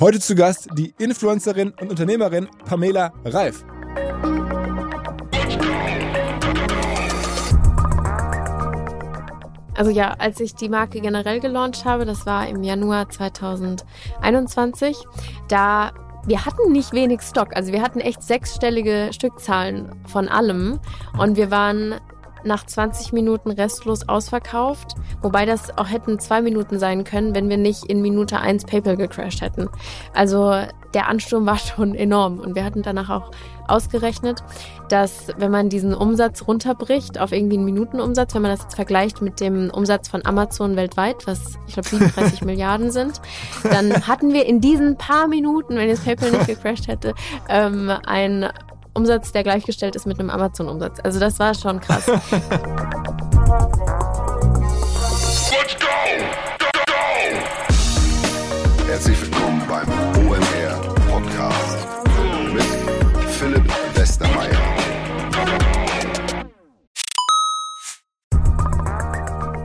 Heute zu Gast die Influencerin und Unternehmerin Pamela Reif. Also ja, als ich die Marke generell gelauncht habe, das war im Januar 2021, da wir hatten nicht wenig Stock. Also wir hatten echt sechsstellige Stückzahlen von allem und wir waren nach 20 Minuten restlos ausverkauft, wobei das auch hätten zwei Minuten sein können, wenn wir nicht in Minute 1 PayPal gecrashed hätten. Also der Ansturm war schon enorm und wir hatten danach auch ausgerechnet, dass wenn man diesen Umsatz runterbricht auf irgendwie einen Minutenumsatz, wenn man das jetzt vergleicht mit dem Umsatz von Amazon weltweit, was ich glaube 37 Milliarden sind, dann hatten wir in diesen paar Minuten, wenn jetzt PayPal nicht gecrashed hätte, ähm, ein Umsatz, der gleichgestellt ist mit einem Amazon-Umsatz. Also das war schon krass. Let's go! Go, go! Herzlich willkommen beim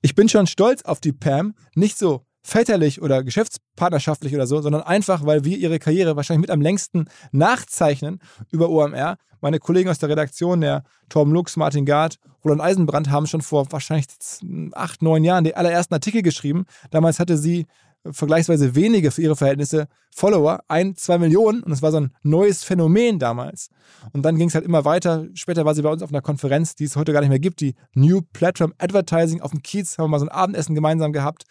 Ich bin schon stolz auf die Pam, nicht so väterlich oder geschäftspartnerschaftlich oder so, sondern einfach, weil wir ihre Karriere wahrscheinlich mit am längsten nachzeichnen über OMR. Meine Kollegen aus der Redaktion, der Torben Lux, Martin Gard, Roland Eisenbrand, haben schon vor wahrscheinlich acht, neun Jahren die allerersten Artikel geschrieben. Damals hatte sie vergleichsweise wenige für ihre Verhältnisse Follower, ein, zwei Millionen und es war so ein neues Phänomen damals. Und dann ging es halt immer weiter. Später war sie bei uns auf einer Konferenz, die es heute gar nicht mehr gibt, die New Platform Advertising auf dem Kiez, haben wir mal so ein Abendessen gemeinsam gehabt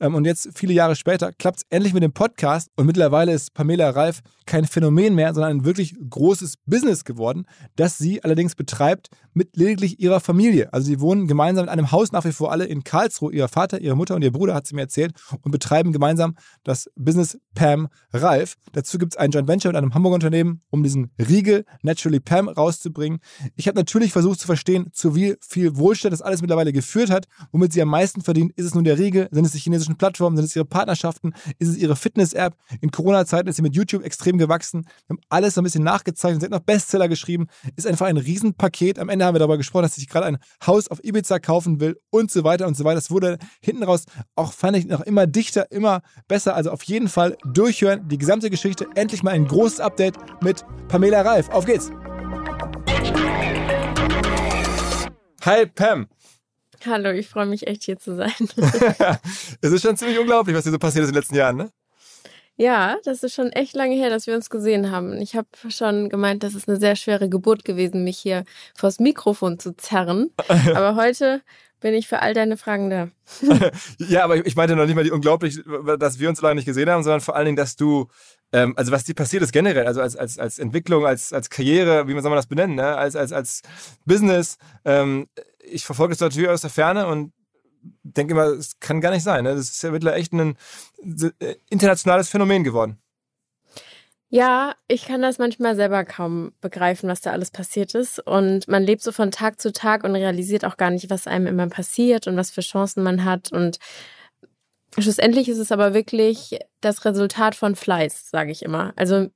und jetzt, viele Jahre später, klappt es endlich mit dem Podcast. Und mittlerweile ist Pamela Reif kein Phänomen mehr, sondern ein wirklich großes Business geworden, das sie allerdings betreibt mit lediglich ihrer Familie. Also sie wohnen gemeinsam in einem Haus nach wie vor alle in Karlsruhe. Ihr Vater, ihre Mutter und ihr Bruder, hat sie mir erzählt, und betreiben gemeinsam das Business Pam Reif. Dazu gibt es ein Joint Venture mit einem Hamburger Unternehmen, um diesen Riegel Naturally Pam rauszubringen. Ich habe natürlich versucht zu verstehen, zu wie viel Wohlstand das alles mittlerweile geführt hat. Womit sie am meisten verdient, ist es nun der Riegel, sind es die chinesischen technologischen Plattformen? Sind es ihre Partnerschaften? Ist es ihre Fitness-App? In Corona-Zeiten ist sie mit YouTube extrem gewachsen. Wir haben alles so ein bisschen nachgezeichnet. Sie hat noch Bestseller geschrieben. Ist einfach ein Riesenpaket. Am Ende haben wir darüber gesprochen, dass sie sich gerade ein Haus auf Ibiza kaufen will und so weiter und so weiter. Das wurde hinten raus auch, fand ich, noch immer dichter, immer besser. Also auf jeden Fall durchhören. Die gesamte Geschichte. Endlich mal ein großes Update mit Pamela Reif. Auf geht's! Hi Pam. Hallo, ich freue mich echt hier zu sein. es ist schon ziemlich unglaublich, was hier so passiert ist in den letzten Jahren, ne? Ja, das ist schon echt lange her, dass wir uns gesehen haben. Ich habe schon gemeint, das ist eine sehr schwere Geburt gewesen, mich hier vors Mikrofon zu zerren. Aber heute bin ich für all deine Fragen da. ja, aber ich meinte noch nicht mal die unglaublich, dass wir uns so lange nicht gesehen haben, sondern vor allen Dingen, dass du, ähm, also was dir passiert ist generell, also als, als, als Entwicklung, als, als Karriere, wie man soll man das benennen, ne? als, als, als Business, ähm, ich verfolge es natürlich aus der Ferne und denke immer, es kann gar nicht sein. Ne? Das ist ja mittlerweile echt ein äh, internationales Phänomen geworden. Ja, ich kann das manchmal selber kaum begreifen, was da alles passiert ist. Und man lebt so von Tag zu Tag und realisiert auch gar nicht, was einem immer passiert und was für Chancen man hat. Und Schlussendlich ist es aber wirklich das Resultat von Fleiß, sage ich immer. Also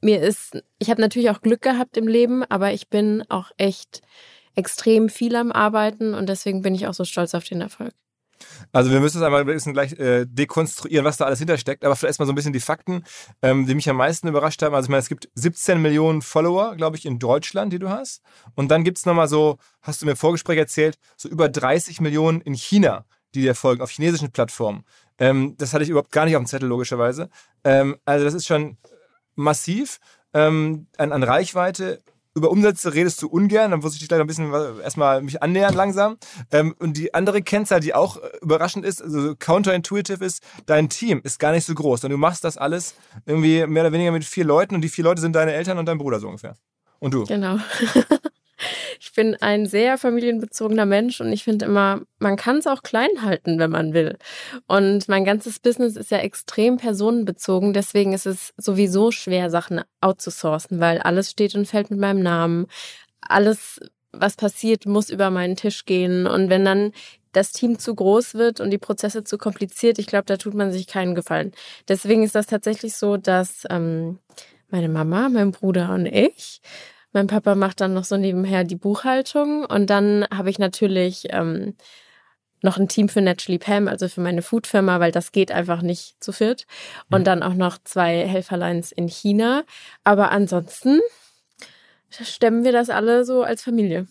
mir ist, ich habe natürlich auch Glück gehabt im Leben, aber ich bin auch echt extrem viel am Arbeiten und deswegen bin ich auch so stolz auf den Erfolg. Also wir müssen es einmal ein bisschen gleich äh, dekonstruieren, was da alles hintersteckt. Aber vielleicht erstmal so ein bisschen die Fakten, ähm, die mich am meisten überrascht haben. Also ich meine, es gibt 17 Millionen Follower, glaube ich, in Deutschland, die du hast. Und dann gibt es nochmal so, hast du mir im Vorgespräch erzählt, so über 30 Millionen in China, die dir folgen, auf chinesischen Plattformen. Ähm, das hatte ich überhaupt gar nicht auf dem Zettel, logischerweise. Ähm, also das ist schon massiv ähm, an, an Reichweite über Umsätze redest du ungern, dann muss ich dich gleich ein bisschen erstmal mich annähern langsam. Ähm, und die andere Kennzahl, die auch äh, überraschend ist, also counterintuitive ist, dein Team ist gar nicht so groß. Und du machst das alles irgendwie mehr oder weniger mit vier Leuten und die vier Leute sind deine Eltern und dein Bruder so ungefähr. Und du. Genau. Ich bin ein sehr familienbezogener Mensch und ich finde immer, man kann es auch klein halten, wenn man will. Und mein ganzes Business ist ja extrem personenbezogen, deswegen ist es sowieso schwer, Sachen outzusourcen, weil alles steht und fällt mit meinem Namen. Alles, was passiert, muss über meinen Tisch gehen. Und wenn dann das Team zu groß wird und die Prozesse zu kompliziert, ich glaube, da tut man sich keinen Gefallen. Deswegen ist das tatsächlich so, dass ähm, meine Mama, mein Bruder und ich mein Papa macht dann noch so nebenher die Buchhaltung und dann habe ich natürlich ähm, noch ein Team für Naturally Pam, also für meine Foodfirma, weil das geht einfach nicht zu viert. Und mhm. dann auch noch zwei Helferlines in China. Aber ansonsten stemmen wir das alle so als Familie.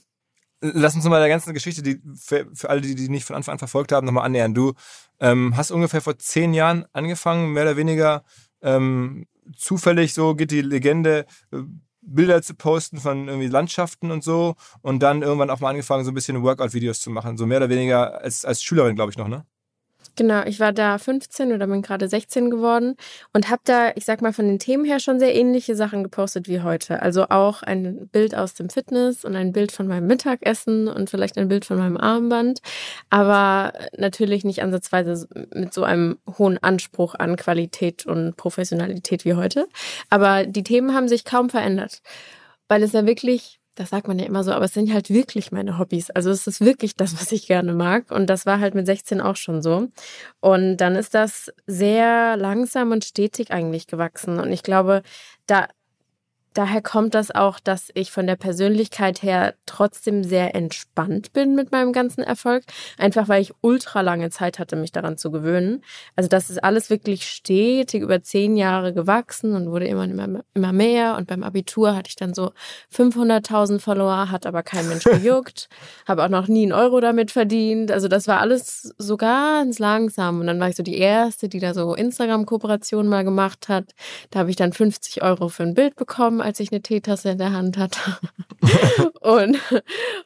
Lass uns mal der ganzen Geschichte, die für, für alle, die die nicht von Anfang an verfolgt haben, nochmal annähern. Du ähm, hast ungefähr vor zehn Jahren angefangen, mehr oder weniger ähm, zufällig, so geht die Legende, äh, Bilder zu posten von irgendwie Landschaften und so und dann irgendwann auch mal angefangen, so ein bisschen Workout-Videos zu machen, so mehr oder weniger als, als Schülerin, glaube ich noch, ne? Genau, ich war da 15 oder bin gerade 16 geworden und habe da, ich sag mal, von den Themen her schon sehr ähnliche Sachen gepostet wie heute. Also auch ein Bild aus dem Fitness und ein Bild von meinem Mittagessen und vielleicht ein Bild von meinem Armband, aber natürlich nicht ansatzweise mit so einem hohen Anspruch an Qualität und Professionalität wie heute. Aber die Themen haben sich kaum verändert, weil es ja wirklich das sagt man ja immer so, aber es sind halt wirklich meine Hobbys. Also es ist wirklich das, was ich gerne mag. Und das war halt mit 16 auch schon so. Und dann ist das sehr langsam und stetig eigentlich gewachsen. Und ich glaube, da daher kommt das auch, dass ich von der Persönlichkeit her trotzdem sehr entspannt bin mit meinem ganzen Erfolg. Einfach weil ich ultra lange Zeit hatte, mich daran zu gewöhnen. Also das ist alles wirklich stetig über zehn Jahre gewachsen und wurde immer, immer, immer mehr. Und beim Abitur hatte ich dann so 500.000 Follower, hat aber kein Mensch gejuckt. Habe auch noch nie einen Euro damit verdient. Also das war alles so ganz langsam. Und dann war ich so die Erste, die da so Instagram-Kooperationen mal gemacht hat. Da habe ich dann 50 Euro für ein Bild bekommen als ich eine Teetasse in der Hand hatte. und,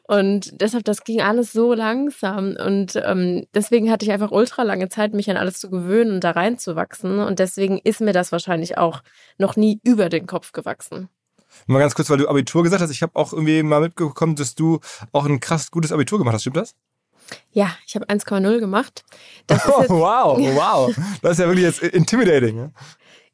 und deshalb, das ging alles so langsam. Und ähm, deswegen hatte ich einfach ultra lange Zeit, mich an alles zu gewöhnen und da reinzuwachsen. Und deswegen ist mir das wahrscheinlich auch noch nie über den Kopf gewachsen. Mal ganz kurz, weil du Abitur gesagt hast. Ich habe auch irgendwie mal mitbekommen, dass du auch ein krass gutes Abitur gemacht hast. Stimmt das? Ja, ich habe 1,0 gemacht. oh, wow, wow. Das ist ja wirklich jetzt intimidating.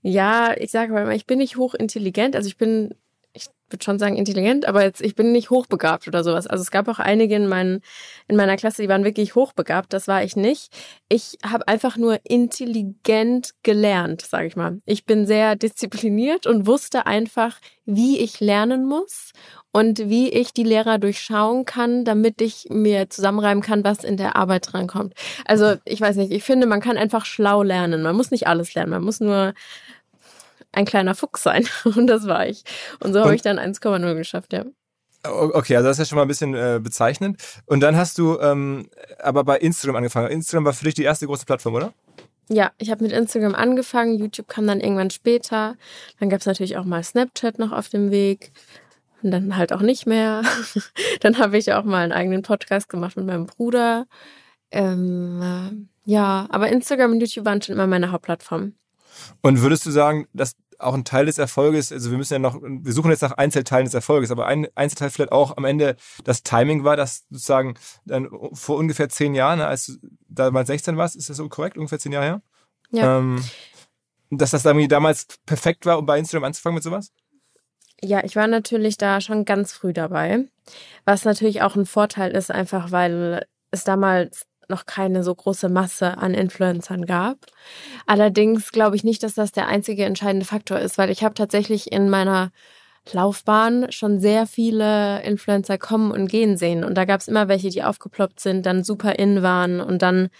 Ja? Ich sage mal, ich bin nicht hochintelligent. Also ich bin, ich würde schon sagen intelligent, aber jetzt ich bin nicht hochbegabt oder sowas. Also es gab auch einige in, meinen, in meiner Klasse, die waren wirklich hochbegabt. Das war ich nicht. Ich habe einfach nur intelligent gelernt, sage ich mal. Ich bin sehr diszipliniert und wusste einfach, wie ich lernen muss und wie ich die Lehrer durchschauen kann, damit ich mir zusammenreimen kann, was in der Arbeit drankommt. Also ich weiß nicht, ich finde, man kann einfach schlau lernen. Man muss nicht alles lernen, man muss nur ein kleiner Fuchs sein. Und das war ich. Und so habe ich dann 1,0 geschafft, ja. Okay, also das ist ja schon mal ein bisschen äh, bezeichnend. Und dann hast du ähm, aber bei Instagram angefangen. Instagram war für dich die erste große Plattform, oder? Ja, ich habe mit Instagram angefangen. YouTube kam dann irgendwann später. Dann gab es natürlich auch mal Snapchat noch auf dem Weg. Und dann halt auch nicht mehr. dann habe ich auch mal einen eigenen Podcast gemacht mit meinem Bruder. Ähm, äh, ja, aber Instagram und YouTube waren schon immer meine Hauptplattformen. Und würdest du sagen, dass auch ein Teil des Erfolges, also wir müssen ja noch, wir suchen jetzt nach Einzelteilen des Erfolges, aber ein Einzelteil vielleicht auch am Ende das Timing war, dass sozusagen dann vor ungefähr zehn Jahren, als du damals 16 warst, ist das so korrekt, ungefähr zehn Jahre her? Ja. Ähm, dass das irgendwie damals perfekt war, um bei Instagram anzufangen mit sowas? Ja, ich war natürlich da schon ganz früh dabei, was natürlich auch ein Vorteil ist, einfach weil es damals noch keine so große Masse an Influencern gab. Allerdings glaube ich nicht, dass das der einzige entscheidende Faktor ist, weil ich habe tatsächlich in meiner Laufbahn schon sehr viele Influencer kommen und gehen sehen. Und da gab es immer welche, die aufgeploppt sind, dann super in waren und dann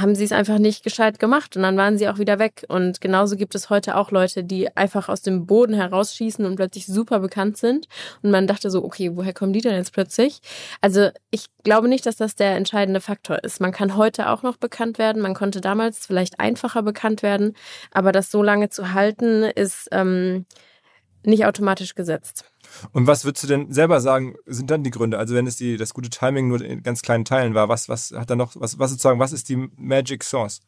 haben sie es einfach nicht gescheit gemacht und dann waren sie auch wieder weg. Und genauso gibt es heute auch Leute, die einfach aus dem Boden herausschießen und plötzlich super bekannt sind. Und man dachte so, okay, woher kommen die denn jetzt plötzlich? Also ich glaube nicht, dass das der entscheidende Faktor ist. Man kann heute auch noch bekannt werden. Man konnte damals vielleicht einfacher bekannt werden. Aber das so lange zu halten, ist ähm, nicht automatisch gesetzt. Und was würdest du denn selber sagen, sind dann die Gründe? Also wenn es die, das gute Timing nur in ganz kleinen Teilen war, was, was hat da noch, was, was sozusagen, was ist die Magic Source?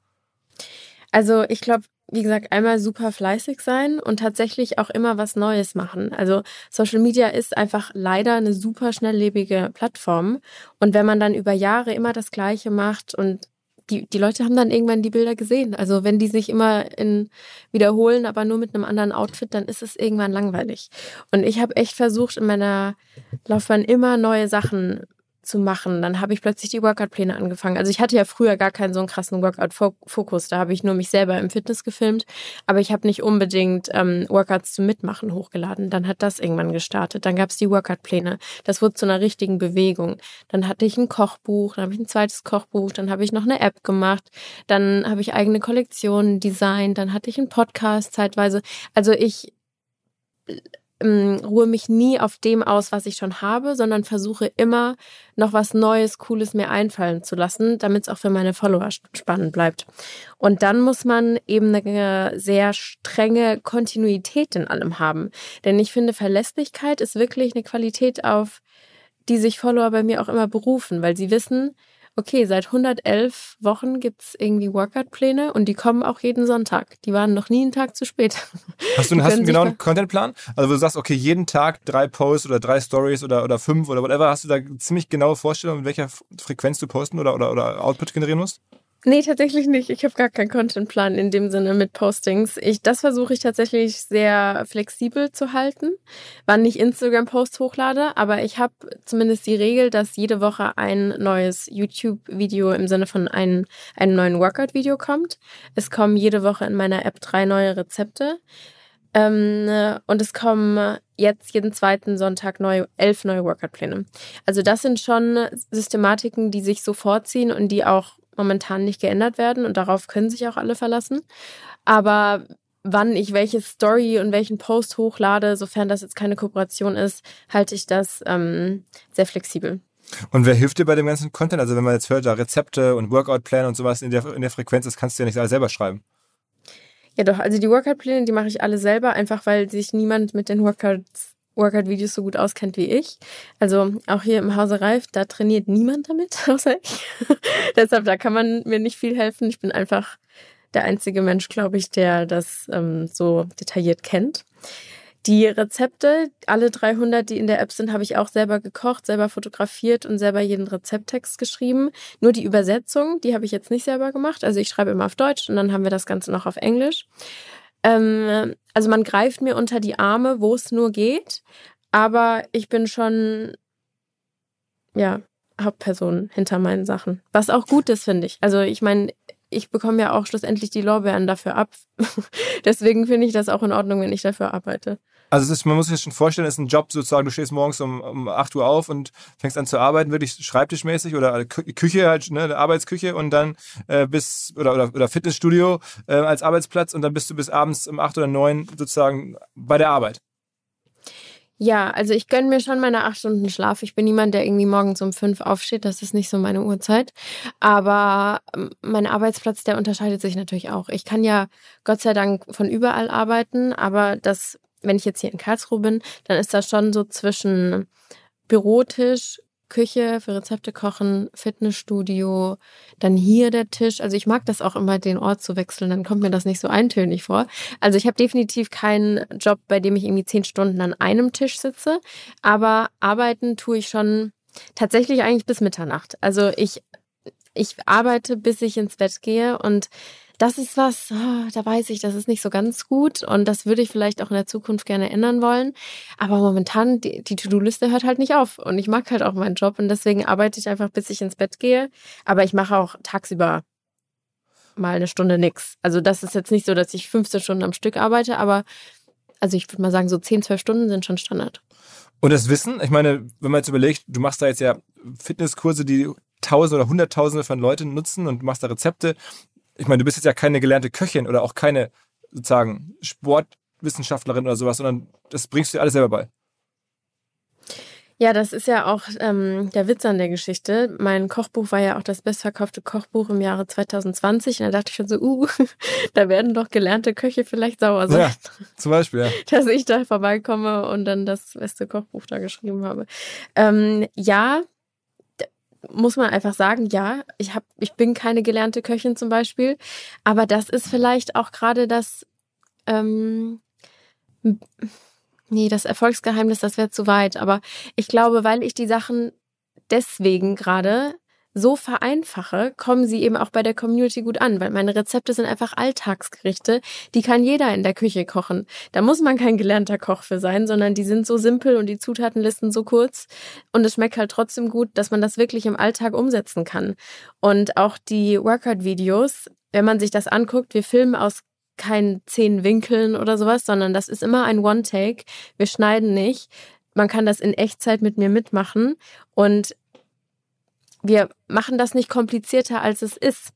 Also ich glaube, wie gesagt, einmal super fleißig sein und tatsächlich auch immer was Neues machen. Also Social Media ist einfach leider eine super schnelllebige Plattform. Und wenn man dann über Jahre immer das Gleiche macht und die, die Leute haben dann irgendwann die Bilder gesehen. Also wenn die sich immer in wiederholen, aber nur mit einem anderen Outfit, dann ist es irgendwann langweilig. Und ich habe echt versucht, in meiner Laufbahn immer neue Sachen zu machen. Dann habe ich plötzlich die Workout-Pläne angefangen. Also ich hatte ja früher gar keinen so einen krassen Workout-Fokus. Da habe ich nur mich selber im Fitness gefilmt, aber ich habe nicht unbedingt ähm, Workouts zum Mitmachen hochgeladen. Dann hat das irgendwann gestartet. Dann gab es die Workout-Pläne. Das wurde zu einer richtigen Bewegung. Dann hatte ich ein Kochbuch, dann habe ich ein zweites Kochbuch, dann habe ich noch eine App gemacht, dann habe ich eigene Kollektionen designt, dann hatte ich einen Podcast zeitweise. Also ich ähm, ruhe mich nie auf dem aus, was ich schon habe, sondern versuche immer noch was Neues, Cooles mir einfallen zu lassen, damit es auch für meine Follower spannend bleibt. Und dann muss man eben eine sehr strenge Kontinuität in allem haben. Denn ich finde, Verlässlichkeit ist wirklich eine Qualität, auf die sich Follower bei mir auch immer berufen, weil sie wissen, okay, seit 111 Wochen gibt's irgendwie Workout-Pläne und die kommen auch jeden Sonntag. Die waren noch nie einen Tag zu spät. Hast du, einen, hast du einen genauen Contentplan? Also wo du sagst, okay, jeden Tag drei Posts oder drei Stories oder, oder fünf oder whatever, hast du da ziemlich genaue Vorstellungen, mit welcher Frequenz du posten oder, oder, oder Output generieren musst? Nee, tatsächlich nicht. Ich habe gar keinen Contentplan in dem Sinne mit Postings. Ich, das versuche ich tatsächlich sehr flexibel zu halten, wann ich Instagram-Posts hochlade. Aber ich habe zumindest die Regel, dass jede Woche ein neues YouTube-Video im Sinne von ein, einem neuen Workout-Video kommt. Es kommen jede Woche in meiner App drei neue Rezepte. Ähm, und es kommen jetzt jeden zweiten Sonntag neue, elf neue Workout-Pläne. Also das sind schon Systematiken, die sich so vorziehen und die auch momentan nicht geändert werden und darauf können sich auch alle verlassen. Aber wann ich welche Story und welchen Post hochlade, sofern das jetzt keine Kooperation ist, halte ich das ähm, sehr flexibel. Und wer hilft dir bei dem ganzen Content? Also wenn man jetzt hört, da Rezepte und Workout-Pläne und sowas in der, in der Frequenz, das kannst du ja nicht alles selber schreiben. Ja doch, also die Workout-Pläne, die mache ich alle selber, einfach weil sich niemand mit den Workouts Workout-Videos so gut auskennt wie ich. Also auch hier im Hause Reif, da trainiert niemand damit, außer ich. Deshalb, da kann man mir nicht viel helfen. Ich bin einfach der einzige Mensch, glaube ich, der das ähm, so detailliert kennt. Die Rezepte, alle 300, die in der App sind, habe ich auch selber gekocht, selber fotografiert und selber jeden Rezepttext geschrieben. Nur die Übersetzung, die habe ich jetzt nicht selber gemacht. Also ich schreibe immer auf Deutsch und dann haben wir das Ganze noch auf Englisch. Ähm, also man greift mir unter die Arme, wo es nur geht, aber ich bin schon, ja, Hauptperson hinter meinen Sachen. Was auch gut ist, finde ich. Also ich meine, ich bekomme ja auch schlussendlich die Lorbeeren dafür ab. Deswegen finde ich das auch in Ordnung, wenn ich dafür arbeite. Also ist, man muss sich das schon vorstellen, es ist ein Job sozusagen, du stehst morgens um, um 8 Uhr auf und fängst an zu arbeiten, wirklich schreibtischmäßig oder Küche halt, ne, Arbeitsküche und dann äh, bis oder, oder, oder Fitnessstudio äh, als Arbeitsplatz und dann bist du bis abends um 8 oder 9 sozusagen bei der Arbeit. Ja, also ich gönne mir schon meine acht Stunden Schlaf. Ich bin niemand, der irgendwie morgens um fünf aufsteht. Das ist nicht so meine Uhrzeit. Aber ähm, mein Arbeitsplatz, der unterscheidet sich natürlich auch. Ich kann ja Gott sei Dank von überall arbeiten, aber das wenn ich jetzt hier in Karlsruhe bin, dann ist das schon so zwischen Bürotisch, Küche für Rezepte kochen, Fitnessstudio, dann hier der Tisch. Also ich mag das auch immer, den Ort zu wechseln, dann kommt mir das nicht so eintönig vor. Also ich habe definitiv keinen Job, bei dem ich irgendwie zehn Stunden an einem Tisch sitze, aber arbeiten tue ich schon tatsächlich eigentlich bis Mitternacht. Also ich ich arbeite, bis ich ins Bett gehe und das ist was, oh, da weiß ich, das ist nicht so ganz gut und das würde ich vielleicht auch in der Zukunft gerne ändern wollen. Aber momentan, die, die To-Do-Liste hört halt nicht auf und ich mag halt auch meinen Job und deswegen arbeite ich einfach, bis ich ins Bett gehe. Aber ich mache auch tagsüber mal eine Stunde nix. Also das ist jetzt nicht so, dass ich 15 Stunden am Stück arbeite, aber also ich würde mal sagen, so 10, 12 Stunden sind schon Standard. Und das Wissen, ich meine, wenn man jetzt überlegt, du machst da jetzt ja Fitnesskurse, die Tausende oder Hunderttausende von Leuten nutzen und machst da Rezepte. Ich meine, du bist jetzt ja keine gelernte Köchin oder auch keine sozusagen Sportwissenschaftlerin oder sowas, sondern das bringst du dir alles selber bei. Ja, das ist ja auch ähm, der Witz an der Geschichte. Mein Kochbuch war ja auch das bestverkaufte Kochbuch im Jahre 2020. Und da dachte ich schon so, uh, da werden doch gelernte Köche vielleicht sauer sein. Ja, zum Beispiel, ja. Dass ich da vorbeikomme und dann das beste Kochbuch da geschrieben habe. Ähm, ja, muss man einfach sagen, ja, ich hab, ich bin keine gelernte Köchin zum Beispiel. Aber das ist vielleicht auch gerade das, ähm, Nee, das Erfolgsgeheimnis, das wäre zu weit. Aber ich glaube, weil ich die Sachen deswegen gerade so vereinfache, kommen sie eben auch bei der Community gut an, weil meine Rezepte sind einfach Alltagsgerichte, die kann jeder in der Küche kochen. Da muss man kein gelernter Koch für sein, sondern die sind so simpel und die Zutatenlisten so kurz und es schmeckt halt trotzdem gut, dass man das wirklich im Alltag umsetzen kann. Und auch die Workout-Videos, wenn man sich das anguckt, wir filmen aus kein zehn Winkeln oder sowas, sondern das ist immer ein One-Take. Wir schneiden nicht. Man kann das in Echtzeit mit mir mitmachen und wir machen das nicht komplizierter, als es ist.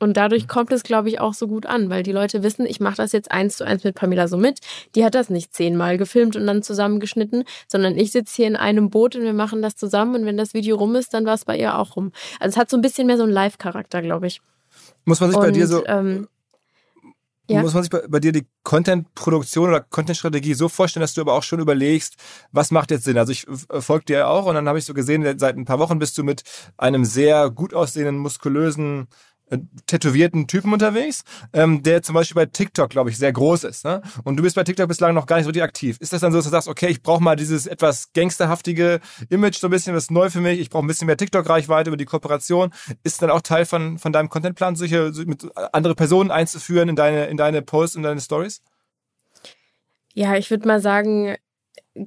Und dadurch kommt es, glaube ich, auch so gut an, weil die Leute wissen, ich mache das jetzt eins zu eins mit Pamela so mit. Die hat das nicht zehnmal gefilmt und dann zusammengeschnitten, sondern ich sitze hier in einem Boot und wir machen das zusammen. Und wenn das Video rum ist, dann war es bei ihr auch rum. Also es hat so ein bisschen mehr so einen Live-Charakter, glaube ich. Muss man sich und, bei dir so ähm, ja. Muss man sich bei, bei dir die Content-Produktion oder Content-Strategie so vorstellen, dass du aber auch schon überlegst, was macht jetzt Sinn? Also ich folge dir auch und dann habe ich so gesehen, seit ein paar Wochen bist du mit einem sehr gut aussehenden, muskulösen äh, tätowierten Typen unterwegs, ähm, der zum Beispiel bei TikTok, glaube ich, sehr groß ist. Ne? Und du bist bei TikTok bislang noch gar nicht so aktiv. Ist das dann so, dass du sagst, okay, ich brauche mal dieses etwas gangsterhaftige Image, so ein bisschen was neu für mich, ich brauche ein bisschen mehr TikTok-Reichweite über die Kooperation. Ist dann auch Teil von, von deinem Contentplan, solche mit andere Personen einzuführen in deine, in deine Posts und deine Stories? Ja, ich würde mal sagen,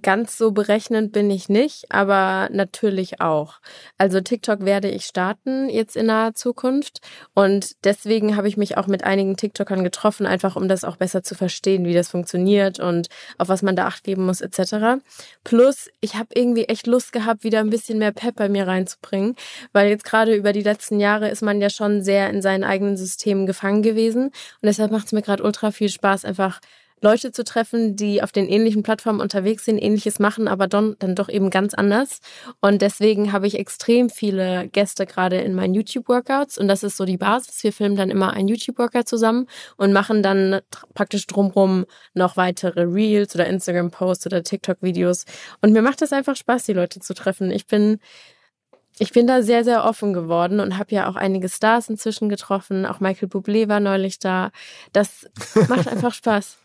Ganz so berechnend bin ich nicht, aber natürlich auch. Also TikTok werde ich starten jetzt in naher Zukunft und deswegen habe ich mich auch mit einigen TikTokern getroffen, einfach um das auch besser zu verstehen, wie das funktioniert und auf was man da acht geben muss etc. Plus, ich habe irgendwie echt Lust gehabt, wieder ein bisschen mehr Pep bei mir reinzubringen, weil jetzt gerade über die letzten Jahre ist man ja schon sehr in seinen eigenen Systemen gefangen gewesen und deshalb macht es mir gerade ultra viel Spaß, einfach Leute zu treffen, die auf den ähnlichen Plattformen unterwegs sind, ähnliches machen, aber dann, dann doch eben ganz anders. Und deswegen habe ich extrem viele Gäste gerade in meinen YouTube-Workouts und das ist so die Basis. Wir filmen dann immer einen YouTube-Workout zusammen und machen dann praktisch drumrum noch weitere Reels oder Instagram-Posts oder TikTok-Videos. Und mir macht es einfach Spaß, die Leute zu treffen. Ich bin ich bin da sehr, sehr offen geworden und habe ja auch einige Stars inzwischen getroffen. Auch Michael Bublé war neulich da. Das macht einfach Spaß.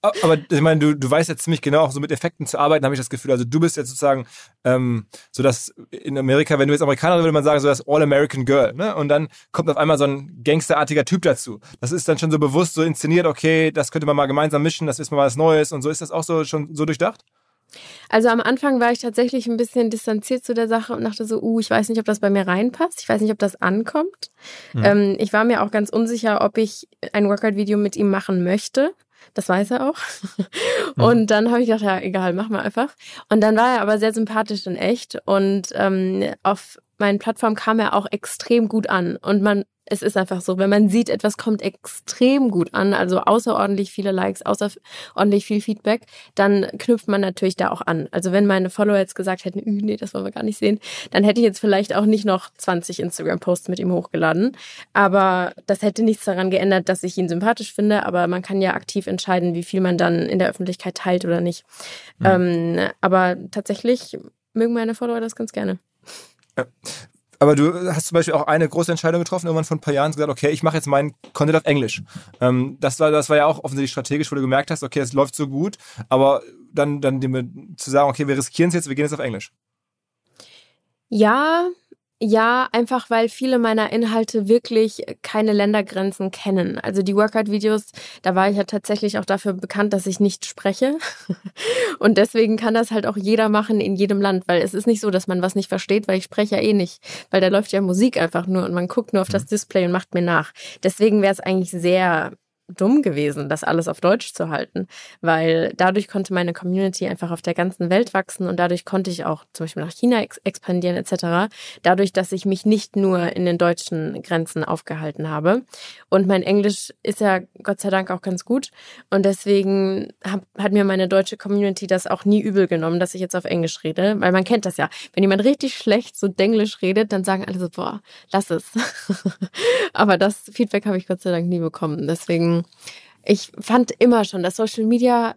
Aber ich meine, du, du weißt jetzt ziemlich genau, auch so mit Effekten zu arbeiten, habe ich das Gefühl. Also du bist jetzt sozusagen ähm, so dass in Amerika, wenn du jetzt Amerikaner würde man sagen, so das All-American Girl. Ne? Und dann kommt auf einmal so ein gangsterartiger Typ dazu. Das ist dann schon so bewusst so inszeniert, okay, das könnte man mal gemeinsam mischen, das ist mal was Neues und so. Ist das auch so schon so durchdacht? Also am Anfang war ich tatsächlich ein bisschen distanziert zu der Sache und dachte so, uh, ich weiß nicht, ob das bei mir reinpasst. Ich weiß nicht, ob das ankommt. Mhm. Ähm, ich war mir auch ganz unsicher, ob ich ein Workout-Video mit ihm machen möchte. Das weiß er auch. Mhm. Und dann habe ich gedacht, ja, egal, mach mal einfach. Und dann war er aber sehr sympathisch und echt. Und ähm, auf meinen Plattformen kam er auch extrem gut an. Und man es ist einfach so, wenn man sieht, etwas kommt extrem gut an, also außerordentlich viele Likes, außerordentlich viel Feedback, dann knüpft man natürlich da auch an. Also wenn meine Follower jetzt gesagt hätten, nee, das wollen wir gar nicht sehen, dann hätte ich jetzt vielleicht auch nicht noch 20 Instagram-Posts mit ihm hochgeladen. Aber das hätte nichts daran geändert, dass ich ihn sympathisch finde, aber man kann ja aktiv entscheiden, wie viel man dann in der Öffentlichkeit teilt oder nicht. Mhm. Ähm, aber tatsächlich mögen meine Follower das ganz gerne. Ja. Aber du hast zum Beispiel auch eine große Entscheidung getroffen, irgendwann vor ein paar Jahren gesagt, okay, ich mache jetzt meinen Content auf Englisch. Ähm, das, war, das war ja auch offensichtlich strategisch, wo du gemerkt hast, okay, es läuft so gut, aber dann, dann zu sagen, okay, wir riskieren es jetzt, wir gehen jetzt auf Englisch. Ja, Ja, einfach weil viele meiner Inhalte wirklich keine Ländergrenzen kennen. Also die Workout-Videos, da war ich ja tatsächlich auch dafür bekannt, dass ich nicht spreche. Und deswegen kann das halt auch jeder machen in jedem Land, weil es ist nicht so, dass man was nicht versteht, weil ich spreche ja eh nicht. Weil da läuft ja Musik einfach nur und man guckt nur auf das mhm. Display und macht mir nach. Deswegen wäre es eigentlich sehr dumm gewesen, das alles auf Deutsch zu halten, weil dadurch konnte meine Community einfach auf der ganzen Welt wachsen und dadurch konnte ich auch zum Beispiel nach China ex expandieren etc. Dadurch, dass ich mich nicht nur in den deutschen Grenzen aufgehalten habe. Und mein Englisch ist ja Gott sei Dank auch ganz gut und deswegen hab, hat mir meine deutsche Community das auch nie übel genommen, dass ich jetzt auf Englisch rede, weil man kennt das ja. Wenn jemand richtig schlecht so Denglisch redet, dann sagen alle so, boah, lass es. Aber das Feedback habe ich Gott sei Dank nie bekommen. Deswegen ich fand immer schon, dass Social Media,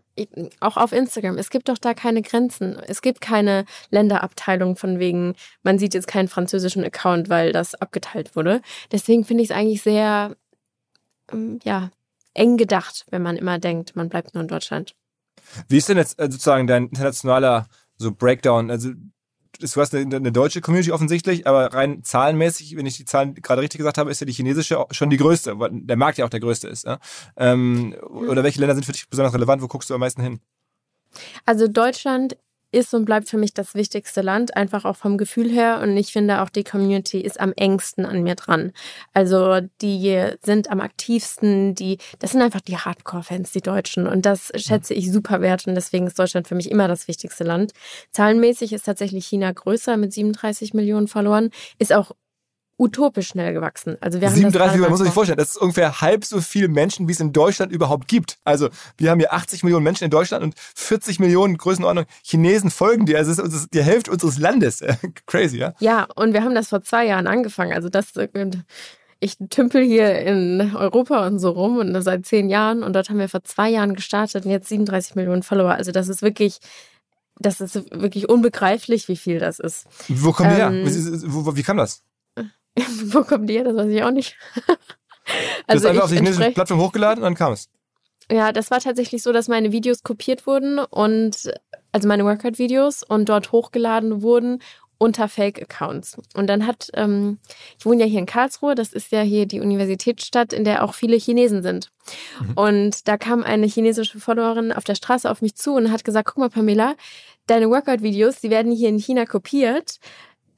auch auf Instagram, es gibt doch da keine Grenzen. Es gibt keine Länderabteilung von wegen, man sieht jetzt keinen französischen Account, weil das abgeteilt wurde. Deswegen finde ich es eigentlich sehr, ähm, ja, eng gedacht, wenn man immer denkt, man bleibt nur in Deutschland. Wie ist denn jetzt äh, sozusagen dein internationaler so Breakdown? Also du hast eine, eine, deutsche Community offensichtlich, aber rein zahlenmäßig, wenn ich die Zahlen gerade richtig gesagt habe, ist ja die chinesische schon die größte, weil der Markt ja auch der größte ist. Ja? Ähm, oder welche Länder sind für dich besonders relevant? Wo guckst du am meisten hin? Also Deutschland ist und bleibt für mich das wichtigste Land, einfach auch vom Gefühl her. Und ich finde auch die Community ist am engsten an mir dran. Also die sind am aktivsten, die, das sind einfach die Hardcore-Fans, die Deutschen. Und das schätze ich super wert und deswegen ist Deutschland für mich immer das wichtigste Land. Zahlenmäßig ist tatsächlich China größer mit 37 Millionen Verloren, ist auch utopisch schnell gewachsen. Also wir haben 37 man muss sich vorstellen, das ist ungefähr halb so viele Menschen, wie es in Deutschland überhaupt gibt. Also wir haben hier 80 Millionen Menschen in Deutschland und 40 Millionen Größenordnung Chinesen folgen dir. Also es ist die Hälfte unseres Landes. Crazy, ja? Ja, und wir haben das vor zwei Jahren angefangen. Also das ich tümpel hier in Europa und so rum und seit zehn Jahren und dort haben wir vor zwei Jahren gestartet und jetzt 37 Millionen Follower. Also das ist wirklich das ist wirklich unbegreiflich, wie viel das ist. Wo kommen ähm, die her? Wie, wie kam das? Wo kommt die her? Das weiß ich auch nicht. also du hast einfach auf die chinesische Plattform hochgeladen und dann kam es. Ja, das war tatsächlich so, dass meine Videos kopiert wurden und also meine Workout-Videos und dort hochgeladen wurden unter Fake-Accounts. Und dann hat, ähm, ich wohne ja hier in Karlsruhe, das ist ja hier die Universitätsstadt, in der auch viele Chinesen sind. Mhm. Und da kam eine chinesische Followerin auf der Straße auf mich zu und hat gesagt, guck mal, Pamela, deine Workout-Videos, die werden hier in China kopiert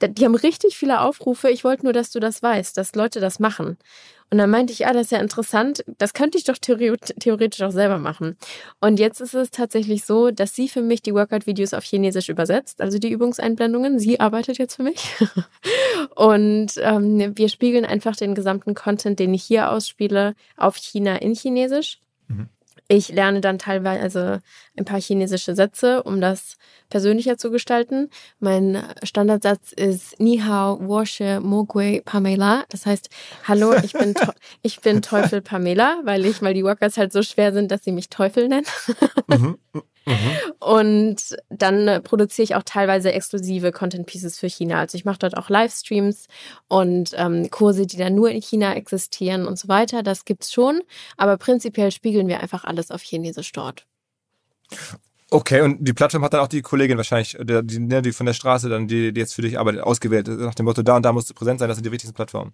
die haben richtig viele Aufrufe. Ich wollte nur, dass du das weißt, dass Leute das machen. Und dann meinte ich, ah, das ist ja interessant. Das könnte ich doch theoretisch auch selber machen. Und jetzt ist es tatsächlich so, dass sie für mich die Workout-Videos auf Chinesisch übersetzt, also die Übungseinblendungen. Sie arbeitet jetzt für mich. Und ähm, wir spiegeln einfach den gesamten Content, den ich hier ausspiele, auf China in Chinesisch. Mhm. Ich lerne dann teilweise ein paar chinesische Sätze, um das persönlicher zu gestalten. Mein Standardsatz ist Ni hao, Worsche, Mogwei, Pamela. Das heißt, hallo, ich bin, ich bin Teufel Pamela, weil ich, weil die Workers halt so schwer sind, dass sie mich Teufel nennen. Mhm. Mhm. Und dann äh, produziere ich auch teilweise exklusive Content Pieces für China. Also ich mache dort auch Livestreams und ähm, Kurse, die dann nur in China existieren und so weiter. Das gibt's schon. Aber prinzipiell spiegeln wir einfach alles auf Chinesisch dort. Okay, und die Plattform hat dann auch die Kollegin wahrscheinlich, die, ne, die von der Straße dann, die, die jetzt für dich arbeitet, ausgewählt, nach dem Motto, da und da musst du präsent sein, das sind die wichtigsten Plattformen.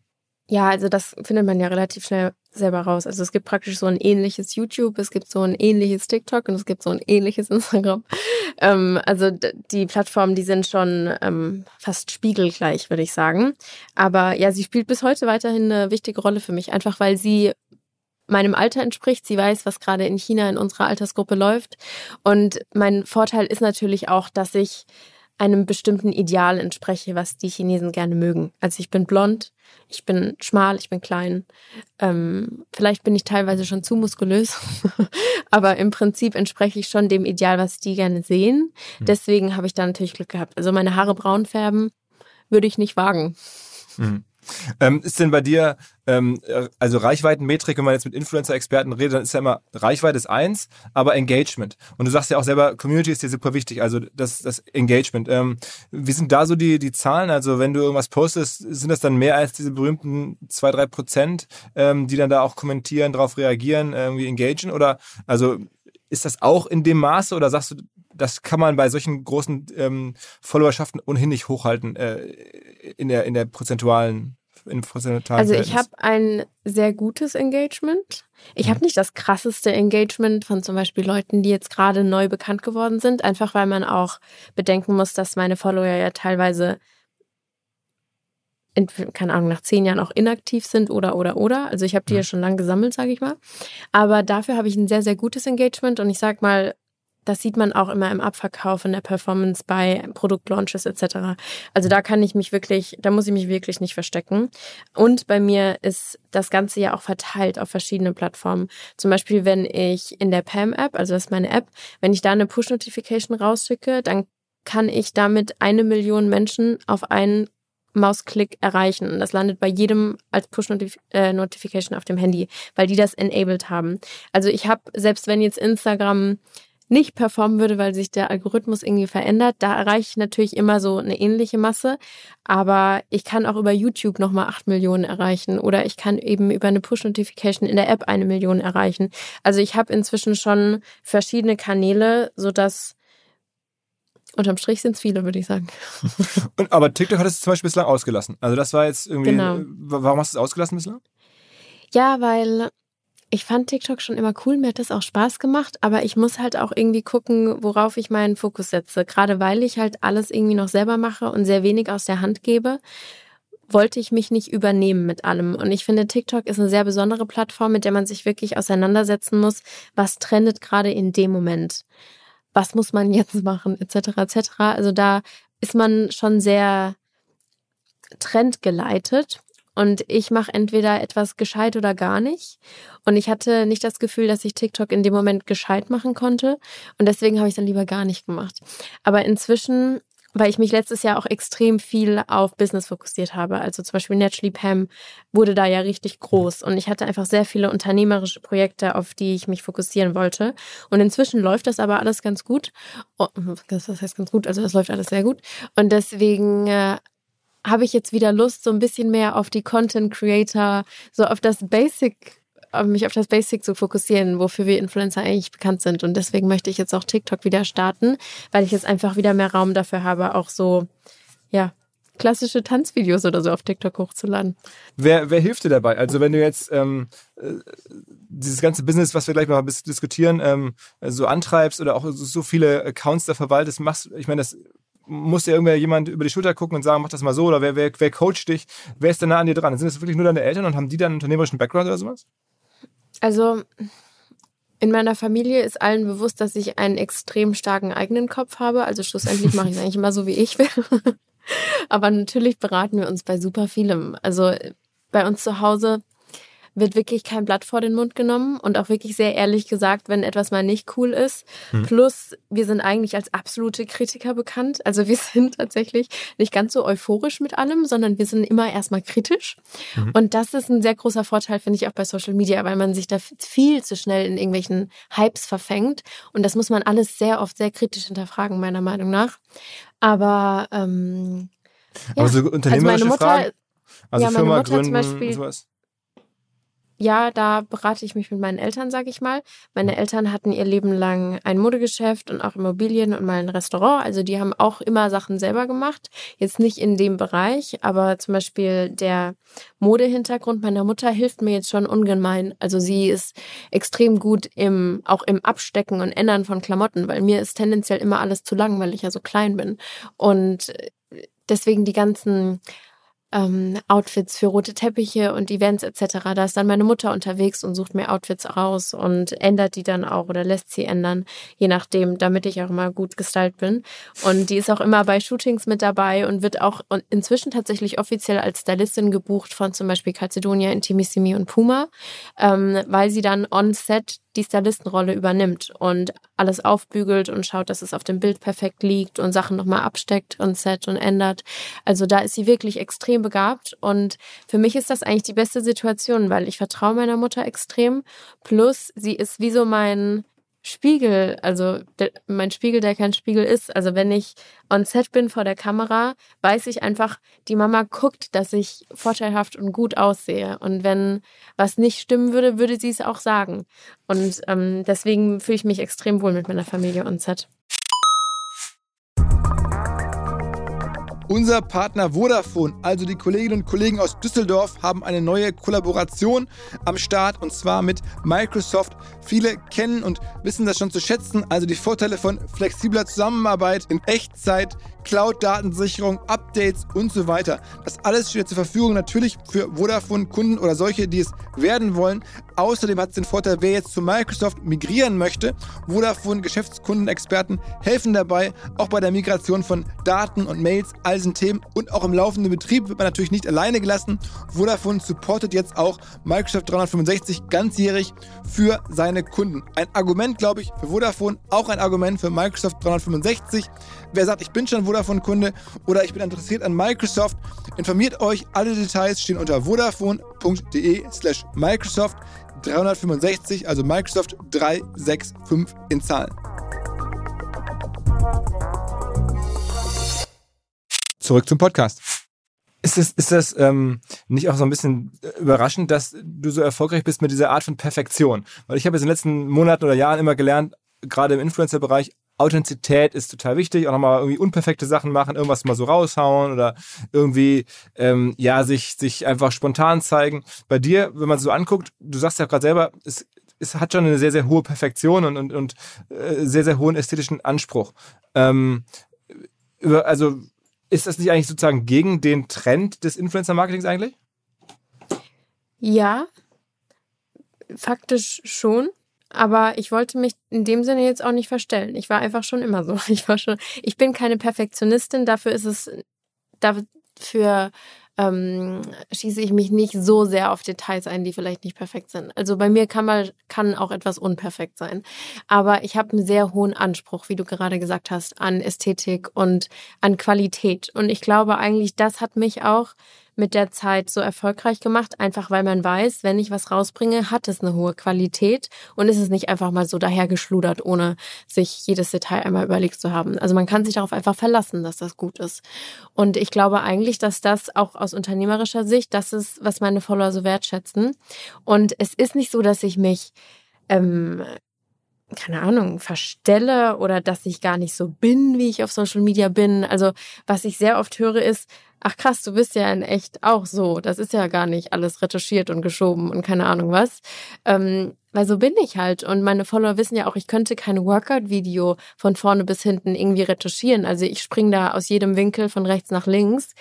Ja, also das findet man ja relativ schnell selber raus. Also es gibt praktisch so ein ähnliches YouTube, es gibt so ein ähnliches TikTok und es gibt so ein ähnliches Instagram. Ähm, also die Plattformen, die sind schon ähm, fast spiegelgleich, würde ich sagen. Aber ja, sie spielt bis heute weiterhin eine wichtige Rolle für mich, einfach weil sie meinem Alter entspricht. Sie weiß, was gerade in China in unserer Altersgruppe läuft. Und mein Vorteil ist natürlich auch, dass ich einem bestimmten Ideal entspreche, was die Chinesen gerne mögen. Also ich bin blond, ich bin schmal, ich bin klein. Ähm, vielleicht bin ich teilweise schon zu muskulös, aber im Prinzip entspreche ich schon dem Ideal, was die gerne sehen. Hm. Deswegen habe ich da natürlich Glück gehabt. Also meine Haare braun färben würde ich nicht wagen. Mhm. Ähm, ist denn bei dir, ähm, also Reichweitenmetrik, wenn man jetzt mit Influencer-Experten redet, dann ist ja immer, Reichweite ist eins, aber Engagement. Und du sagst ja auch selber, Community ist dir super wichtig, also das, das Engagement. Ähm, wie sind da so die, die Zahlen? Also wenn du irgendwas postest, sind das dann mehr als diese berühmten zwei, drei Prozent, ähm, die dann da auch kommentieren, darauf reagieren, irgendwie engagen? Oder also ist das auch in dem Maße oder sagst du, das kann man bei solchen großen ähm, Followerschaften ohnehin nicht hochhalten äh, in der, in der prozentualen in prozentualen Also ich habe ein sehr gutes Engagement. Ich mhm. habe nicht das krasseste Engagement von zum Beispiel Leuten, die jetzt gerade neu bekannt geworden sind, einfach weil man auch bedenken muss, dass meine Follower ja teilweise keine Ahnung, nach zehn Jahren auch inaktiv sind oder, oder, oder. Also ich habe die ja mhm. schon lange gesammelt, sage ich mal. Aber dafür habe ich ein sehr, sehr gutes Engagement und ich sag mal, das sieht man auch immer im Abverkauf, in der Performance bei Produktlaunches etc. Also da kann ich mich wirklich, da muss ich mich wirklich nicht verstecken. Und bei mir ist das Ganze ja auch verteilt auf verschiedene Plattformen. Zum Beispiel, wenn ich in der PAM-App, also das ist meine App, wenn ich da eine Push-Notification rausschicke, dann kann ich damit eine Million Menschen auf einen Mausklick erreichen. Und das landet bei jedem als Push-Notification äh, auf dem Handy, weil die das enabled haben. Also ich habe, selbst wenn jetzt Instagram nicht performen würde, weil sich der Algorithmus irgendwie verändert, da erreiche ich natürlich immer so eine ähnliche Masse. Aber ich kann auch über YouTube nochmal acht Millionen erreichen oder ich kann eben über eine Push-Notification in der App eine Million erreichen. Also ich habe inzwischen schon verschiedene Kanäle, sodass Unterm Strich sind es viele, würde ich sagen. Und, aber TikTok hat es zum Beispiel bislang ausgelassen. Also das war jetzt irgendwie. Genau. Warum hast du es ausgelassen bislang? Ja, weil ich fand TikTok schon immer cool, mir hat das auch Spaß gemacht, aber ich muss halt auch irgendwie gucken, worauf ich meinen Fokus setze. Gerade weil ich halt alles irgendwie noch selber mache und sehr wenig aus der Hand gebe, wollte ich mich nicht übernehmen mit allem. Und ich finde, TikTok ist eine sehr besondere Plattform, mit der man sich wirklich auseinandersetzen muss, was trendet gerade in dem Moment. Was muss man jetzt machen, etc. etc. Also da ist man schon sehr trendgeleitet. Und ich mache entweder etwas gescheit oder gar nicht. Und ich hatte nicht das Gefühl, dass ich TikTok in dem Moment gescheit machen konnte. Und deswegen habe ich dann lieber gar nicht gemacht. Aber inzwischen weil ich mich letztes Jahr auch extrem viel auf Business fokussiert habe. Also zum Beispiel Naturally Pam wurde da ja richtig groß und ich hatte einfach sehr viele unternehmerische Projekte, auf die ich mich fokussieren wollte. Und inzwischen läuft das aber alles ganz gut. Oh, das heißt ganz gut, also das läuft alles sehr gut. Und deswegen äh, habe ich jetzt wieder Lust, so ein bisschen mehr auf die Content Creator, so auf das Basic, mich auf das Basic zu fokussieren, wofür wir Influencer eigentlich bekannt sind. Und deswegen möchte ich jetzt auch TikTok wieder starten, weil ich jetzt einfach wieder mehr Raum dafür habe, auch so, ja, klassische Tanzvideos oder so auf TikTok hochzuladen. Wer, wer hilft dir dabei? Also wenn du jetzt ähm, äh, dieses ganze Business, was wir gleich mal diskutieren, ähm, so antreibst oder auch so viele Accounts da verwaltest, machst, ich meine, das muss ja irgendwer jemand über die Schulter gucken und sagen, mach das mal so oder wer, wer, wer coacht dich? Wer ist denn nah an dir dran? Sind das wirklich nur deine Eltern und haben die dann einen unternehmerischen Background oder sowas? Also in meiner Familie ist allen bewusst, dass ich einen extrem starken eigenen Kopf habe. Also schlussendlich mache ich es eigentlich immer so, wie ich will. Aber natürlich beraten wir uns bei super vielem. Also bei uns zu Hause wird wirklich kein Blatt vor den Mund genommen und auch wirklich sehr ehrlich gesagt, wenn etwas mal nicht cool ist. Hm. Plus, wir sind eigentlich als absolute Kritiker bekannt. Also wir sind tatsächlich nicht ganz so euphorisch mit allem, sondern wir sind immer erstmal kritisch. Mhm. Und das ist ein sehr großer Vorteil, finde ich, auch bei Social Media, weil man sich da viel zu schnell in irgendwelchen Hypes verfängt. Und das muss man alles sehr oft sehr kritisch hinterfragen, meiner Meinung nach. Aber ähm, ja. Aber so unternehmerische also meine Mutter, Fragen, also ja, Firma gründen, zum Beispiel, sowas ja, da berate ich mich mit meinen Eltern, sag ich mal. Meine Eltern hatten ihr Leben lang ein Modegeschäft und auch Immobilien und mal ein Restaurant. Also die haben auch immer Sachen selber gemacht. Jetzt nicht in dem Bereich, aber zum Beispiel der Modehintergrund meiner Mutter hilft mir jetzt schon ungemein. Also sie ist extrem gut im, auch im Abstecken und Ändern von Klamotten, weil mir ist tendenziell immer alles zu lang, weil ich ja so klein bin. Und deswegen die ganzen ähm, Outfits für rote Teppiche und Events etc. Da ist dann meine Mutter unterwegs und sucht mir Outfits raus und ändert die dann auch oder lässt sie ändern, je nachdem, damit ich auch immer gut gestylt bin. Und die ist auch immer bei Shootings mit dabei und wird auch inzwischen tatsächlich offiziell als Stylistin gebucht von zum Beispiel Calcedonia, Intimissimi und Puma, ähm, weil sie dann on set die Stylistenrolle übernimmt und alles aufbügelt und schaut, dass es auf dem Bild perfekt liegt und Sachen nochmal absteckt und set und ändert. Also da ist sie wirklich extrem begabt und für mich ist das eigentlich die beste Situation, weil ich vertraue meiner Mutter extrem. Plus sie ist wie so mein Spiegel, also der, mein Spiegel, der kein Spiegel ist. Also wenn ich on set bin vor der Kamera, weiß ich einfach, die Mama guckt, dass ich vorteilhaft und gut aussehe. Und wenn was nicht stimmen würde, würde sie es auch sagen. Und ähm, deswegen fühle ich mich extrem wohl mit meiner Familie on set. Unser Partner Vodafone, also die Kolleginnen und Kollegen aus Düsseldorf, haben eine neue Kollaboration am Start und zwar mit Microsoft. Viele kennen und wissen das schon zu schätzen, also die Vorteile von flexibler Zusammenarbeit in Echtzeit, Cloud-Datensicherung, Updates und so weiter. Das alles steht zur Verfügung natürlich für Vodafone-Kunden oder solche, die es werden wollen. Außerdem hat es den Vorteil, wer jetzt zu Microsoft migrieren möchte. Vodafone Geschäftskundenexperten helfen dabei, auch bei der Migration von Daten und Mails, all diesen Themen und auch im laufenden Betrieb wird man natürlich nicht alleine gelassen. Vodafone supportet jetzt auch Microsoft 365 ganzjährig für seine Kunden. Ein Argument, glaube ich, für Vodafone, auch ein Argument für Microsoft 365. Wer sagt, ich bin schon Vodafone-Kunde oder ich bin interessiert an Microsoft, informiert euch. Alle Details stehen unter vodafone.de slash Microsoft 365, also Microsoft 365 in Zahlen. Zurück zum Podcast. Ist das, ist das ähm, nicht auch so ein bisschen überraschend, dass du so erfolgreich bist mit dieser Art von Perfektion? Weil ich habe jetzt in den letzten Monaten oder Jahren immer gelernt, gerade im Influencer-Bereich, Authentizität ist total wichtig, auch nochmal irgendwie unperfekte Sachen machen, irgendwas mal so raushauen oder irgendwie, ähm, ja, sich, sich einfach spontan zeigen. Bei dir, wenn man so anguckt, du sagst ja gerade selber, es, es hat schon eine sehr, sehr hohe Perfektion und, und, und äh, sehr, sehr hohen ästhetischen Anspruch. Ähm, über, also ist das nicht eigentlich sozusagen gegen den Trend des Influencer-Marketings eigentlich? Ja, faktisch schon. Aber ich wollte mich in dem Sinne jetzt auch nicht verstellen. Ich war einfach schon immer so. Ich war schon, ich bin keine Perfektionistin, dafür ist es, dafür ähm, schieße ich mich nicht so sehr auf Details ein, die vielleicht nicht perfekt sind. Also bei mir kann mal kann auch etwas unperfekt sein, aber ich habe einen sehr hohen Anspruch, wie du gerade gesagt hast, an Ästhetik und an Qualität. Und ich glaube eigentlich, das hat mich auch mit der Zeit so erfolgreich gemacht, einfach weil man weiß, wenn ich was rausbringe, hat es eine hohe Qualität und ist es nicht einfach mal so dahergeschludert, ohne sich jedes Detail einmal überlegt zu haben. Also man kann sich darauf einfach verlassen, dass das gut ist. Und ich glaube eigentlich, dass das auch aus unternehmerischer Sicht, das ist, was meine Follower so wertschätzen. Und es ist nicht so, dass ich mich ähm, keine Ahnung, verstelle oder dass ich gar nicht so bin, wie ich auf Social Media bin. Also was ich sehr oft höre ist, ach krass, du bist ja in echt auch so. Das ist ja gar nicht alles retuschiert und geschoben und keine Ahnung was. Ähm, weil so bin ich halt. Und meine Follower wissen ja auch, ich könnte kein Workout-Video von vorne bis hinten irgendwie retuschieren. Also ich springe da aus jedem Winkel von rechts nach links.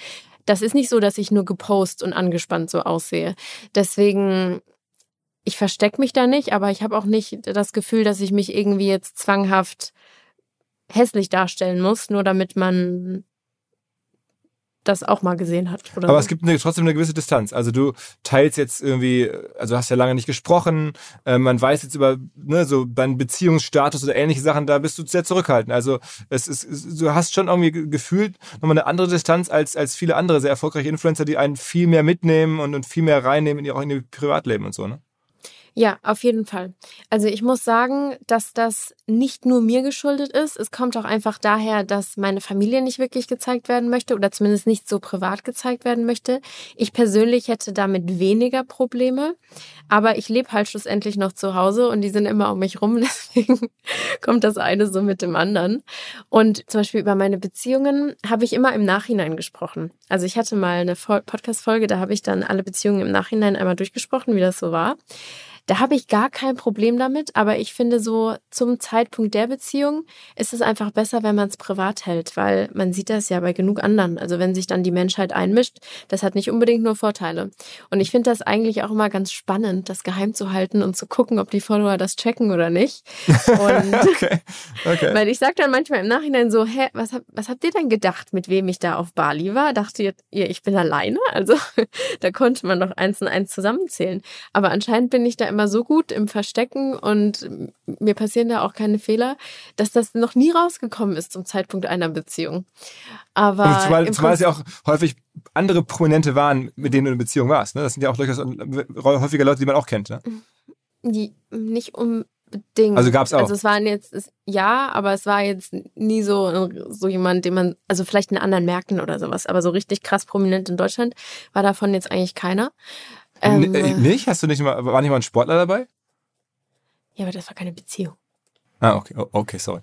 Das ist nicht so, dass ich nur gepost und angespannt so aussehe. Deswegen ich verstecke mich da nicht, aber ich habe auch nicht das Gefühl, dass ich mich irgendwie jetzt zwanghaft hässlich darstellen muss, nur damit man das auch mal gesehen hat. aber so. es gibt eine, trotzdem eine gewisse Distanz. Also du teilst jetzt irgendwie, also hast ja lange nicht gesprochen, äh, man weiß jetzt über ne, so deinen Beziehungsstatus oder ähnliche Sachen, da bist du sehr zurückhaltend. Also es ist, du hast schon irgendwie gefühlt nochmal eine andere Distanz als, als viele andere sehr erfolgreiche Influencer, die einen viel mehr mitnehmen und, und viel mehr reinnehmen in ihr, auch in ihr Privatleben und so, ne? Ja, auf jeden Fall. Also ich muss sagen, dass das nicht nur mir geschuldet ist. Es kommt auch einfach daher, dass meine Familie nicht wirklich gezeigt werden möchte oder zumindest nicht so privat gezeigt werden möchte. Ich persönlich hätte damit weniger Probleme, aber ich lebe halt schlussendlich noch zu Hause und die sind immer um mich rum. Deswegen kommt das eine so mit dem anderen. Und zum Beispiel über meine Beziehungen habe ich immer im Nachhinein gesprochen. Also ich hatte mal eine Podcast-Folge, da habe ich dann alle Beziehungen im Nachhinein einmal durchgesprochen, wie das so war. Da habe ich gar kein Problem damit, aber ich finde so zum Zeitpunkt der Beziehung ist es einfach besser, wenn man es privat hält, weil man sieht das ja bei genug anderen. Also wenn sich dann die Menschheit einmischt, das hat nicht unbedingt nur Vorteile. Und ich finde das eigentlich auch immer ganz spannend, das geheim zu halten und zu gucken, ob die Follower das checken oder nicht. Und okay. Okay. Weil ich sage dann manchmal im Nachhinein so, hä, was, hab, was habt ihr denn gedacht, mit wem ich da auf Bali war? Dachtet ihr, ich bin alleine? Also da konnte man doch eins und eins zusammenzählen. Aber anscheinend bin ich da immer so gut im Verstecken und mir passieren da auch keine Fehler, dass das noch nie rausgekommen ist zum Zeitpunkt einer Beziehung. Aber zumal, zumal es ja auch häufig andere Prominente waren, mit denen du in Beziehung warst. Ne? Das sind ja auch durchaus häufiger Leute, die man auch kennt. Ne? Die, nicht unbedingt. Also gab es auch. Also es waren jetzt, es, ja, aber es war jetzt nie so, so jemand, den man, also vielleicht in anderen Märkten oder sowas, aber so richtig krass prominent in Deutschland war davon jetzt eigentlich keiner. Ähm, äh, nicht? Hast du nicht war nicht mal ein Sportler dabei? Ja, aber das war keine Beziehung. Ah, okay, okay, sorry.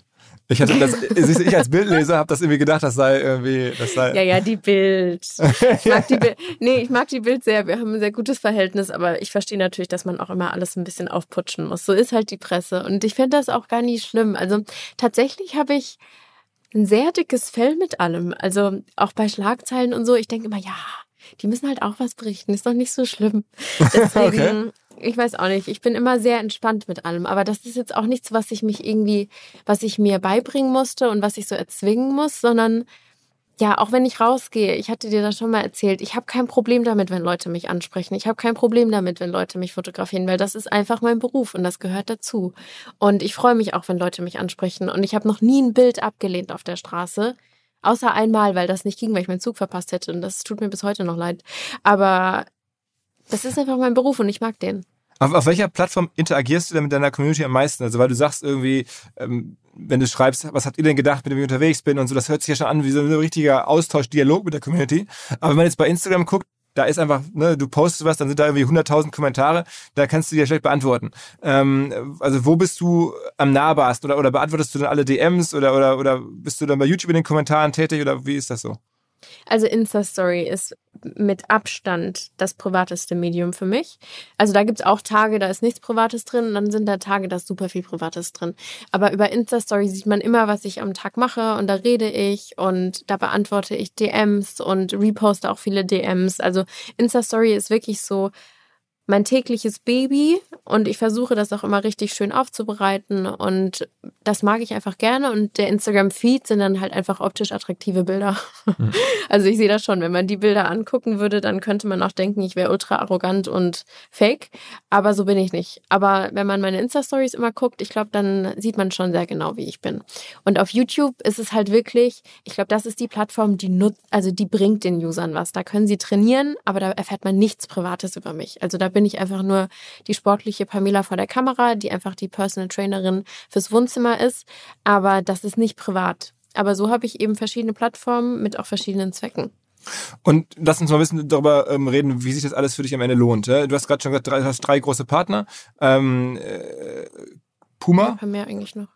Ich hatte das, ich als Bildleser habe das irgendwie gedacht, das sei irgendwie, das sei. Ja, ja, die Bild. Ich mag die Bild. Nee, ich mag die Bild sehr. Wir haben ein sehr gutes Verhältnis, aber ich verstehe natürlich, dass man auch immer alles ein bisschen aufputschen muss. So ist halt die Presse. Und ich finde das auch gar nicht schlimm. Also tatsächlich habe ich ein sehr dickes Fell mit allem. Also auch bei Schlagzeilen und so. Ich denke immer, ja, die müssen halt auch was berichten. Ist doch nicht so schlimm. Deswegen, okay. ich weiß auch nicht. Ich bin immer sehr entspannt mit allem. Aber das ist jetzt auch nichts, was ich mich irgendwie, was ich mir beibringen musste und was ich so erzwingen muss, sondern ja, auch wenn ich rausgehe, ich hatte dir das schon mal erzählt, ich habe kein Problem damit, wenn Leute mich ansprechen. Ich habe kein Problem damit, wenn Leute mich fotografieren, weil das ist einfach mein Beruf und das gehört dazu. Und ich freue mich auch, wenn Leute mich ansprechen. Und ich habe noch nie ein Bild abgelehnt auf der Straße. Außer einmal, weil das nicht ging, weil ich meinen Zug verpasst hätte. Und das tut mir bis heute noch leid. Aber das ist einfach mein Beruf und ich mag den. Auf, auf welcher Plattform interagierst du denn mit deiner Community am meisten? Also weil du sagst irgendwie, ähm, wenn du schreibst, was habt ihr denn gedacht, mit dem ich unterwegs bin und so, das hört sich ja schon an wie so ein richtiger Austausch, Dialog mit der Community. Aber wenn man jetzt bei Instagram guckt, da ist einfach, ne, du postest was, dann sind da irgendwie 100.000 Kommentare, da kannst du dir schlecht beantworten. Ähm, also wo bist du am nahbarsten oder, oder beantwortest du dann alle DMs oder, oder, oder bist du dann bei YouTube in den Kommentaren tätig oder wie ist das so? Also Insta-Story ist mit Abstand das privateste Medium für mich. Also da gibt es auch Tage, da ist nichts Privates drin und dann sind da Tage, da ist super viel Privates drin. Aber über Insta-Story sieht man immer, was ich am Tag mache und da rede ich und da beantworte ich DMs und reposte auch viele DMs. Also Insta-Story ist wirklich so mein tägliches Baby und ich versuche das auch immer richtig schön aufzubereiten und das mag ich einfach gerne und der Instagram-Feed sind dann halt einfach optisch attraktive Bilder. Mhm. Also ich sehe das schon, wenn man die Bilder angucken würde, dann könnte man auch denken, ich wäre ultra arrogant und fake, aber so bin ich nicht. Aber wenn man meine Insta-Stories immer guckt, ich glaube, dann sieht man schon sehr genau, wie ich bin. Und auf YouTube ist es halt wirklich, ich glaube, das ist die Plattform, die nutzt, also die bringt den Usern was. Da können sie trainieren, aber da erfährt man nichts Privates über mich. Also da bin ich einfach nur die sportliche Pamela vor der Kamera, die einfach die Personal Trainerin fürs Wohnzimmer ist. Aber das ist nicht privat. Aber so habe ich eben verschiedene Plattformen mit auch verschiedenen Zwecken. Und lass uns mal ein bisschen darüber ähm, reden, wie sich das alles für dich am Ende lohnt. Du hast gerade schon gesagt, du hast drei große Partner. Ähm, äh, Puma? Ja, mehr eigentlich noch.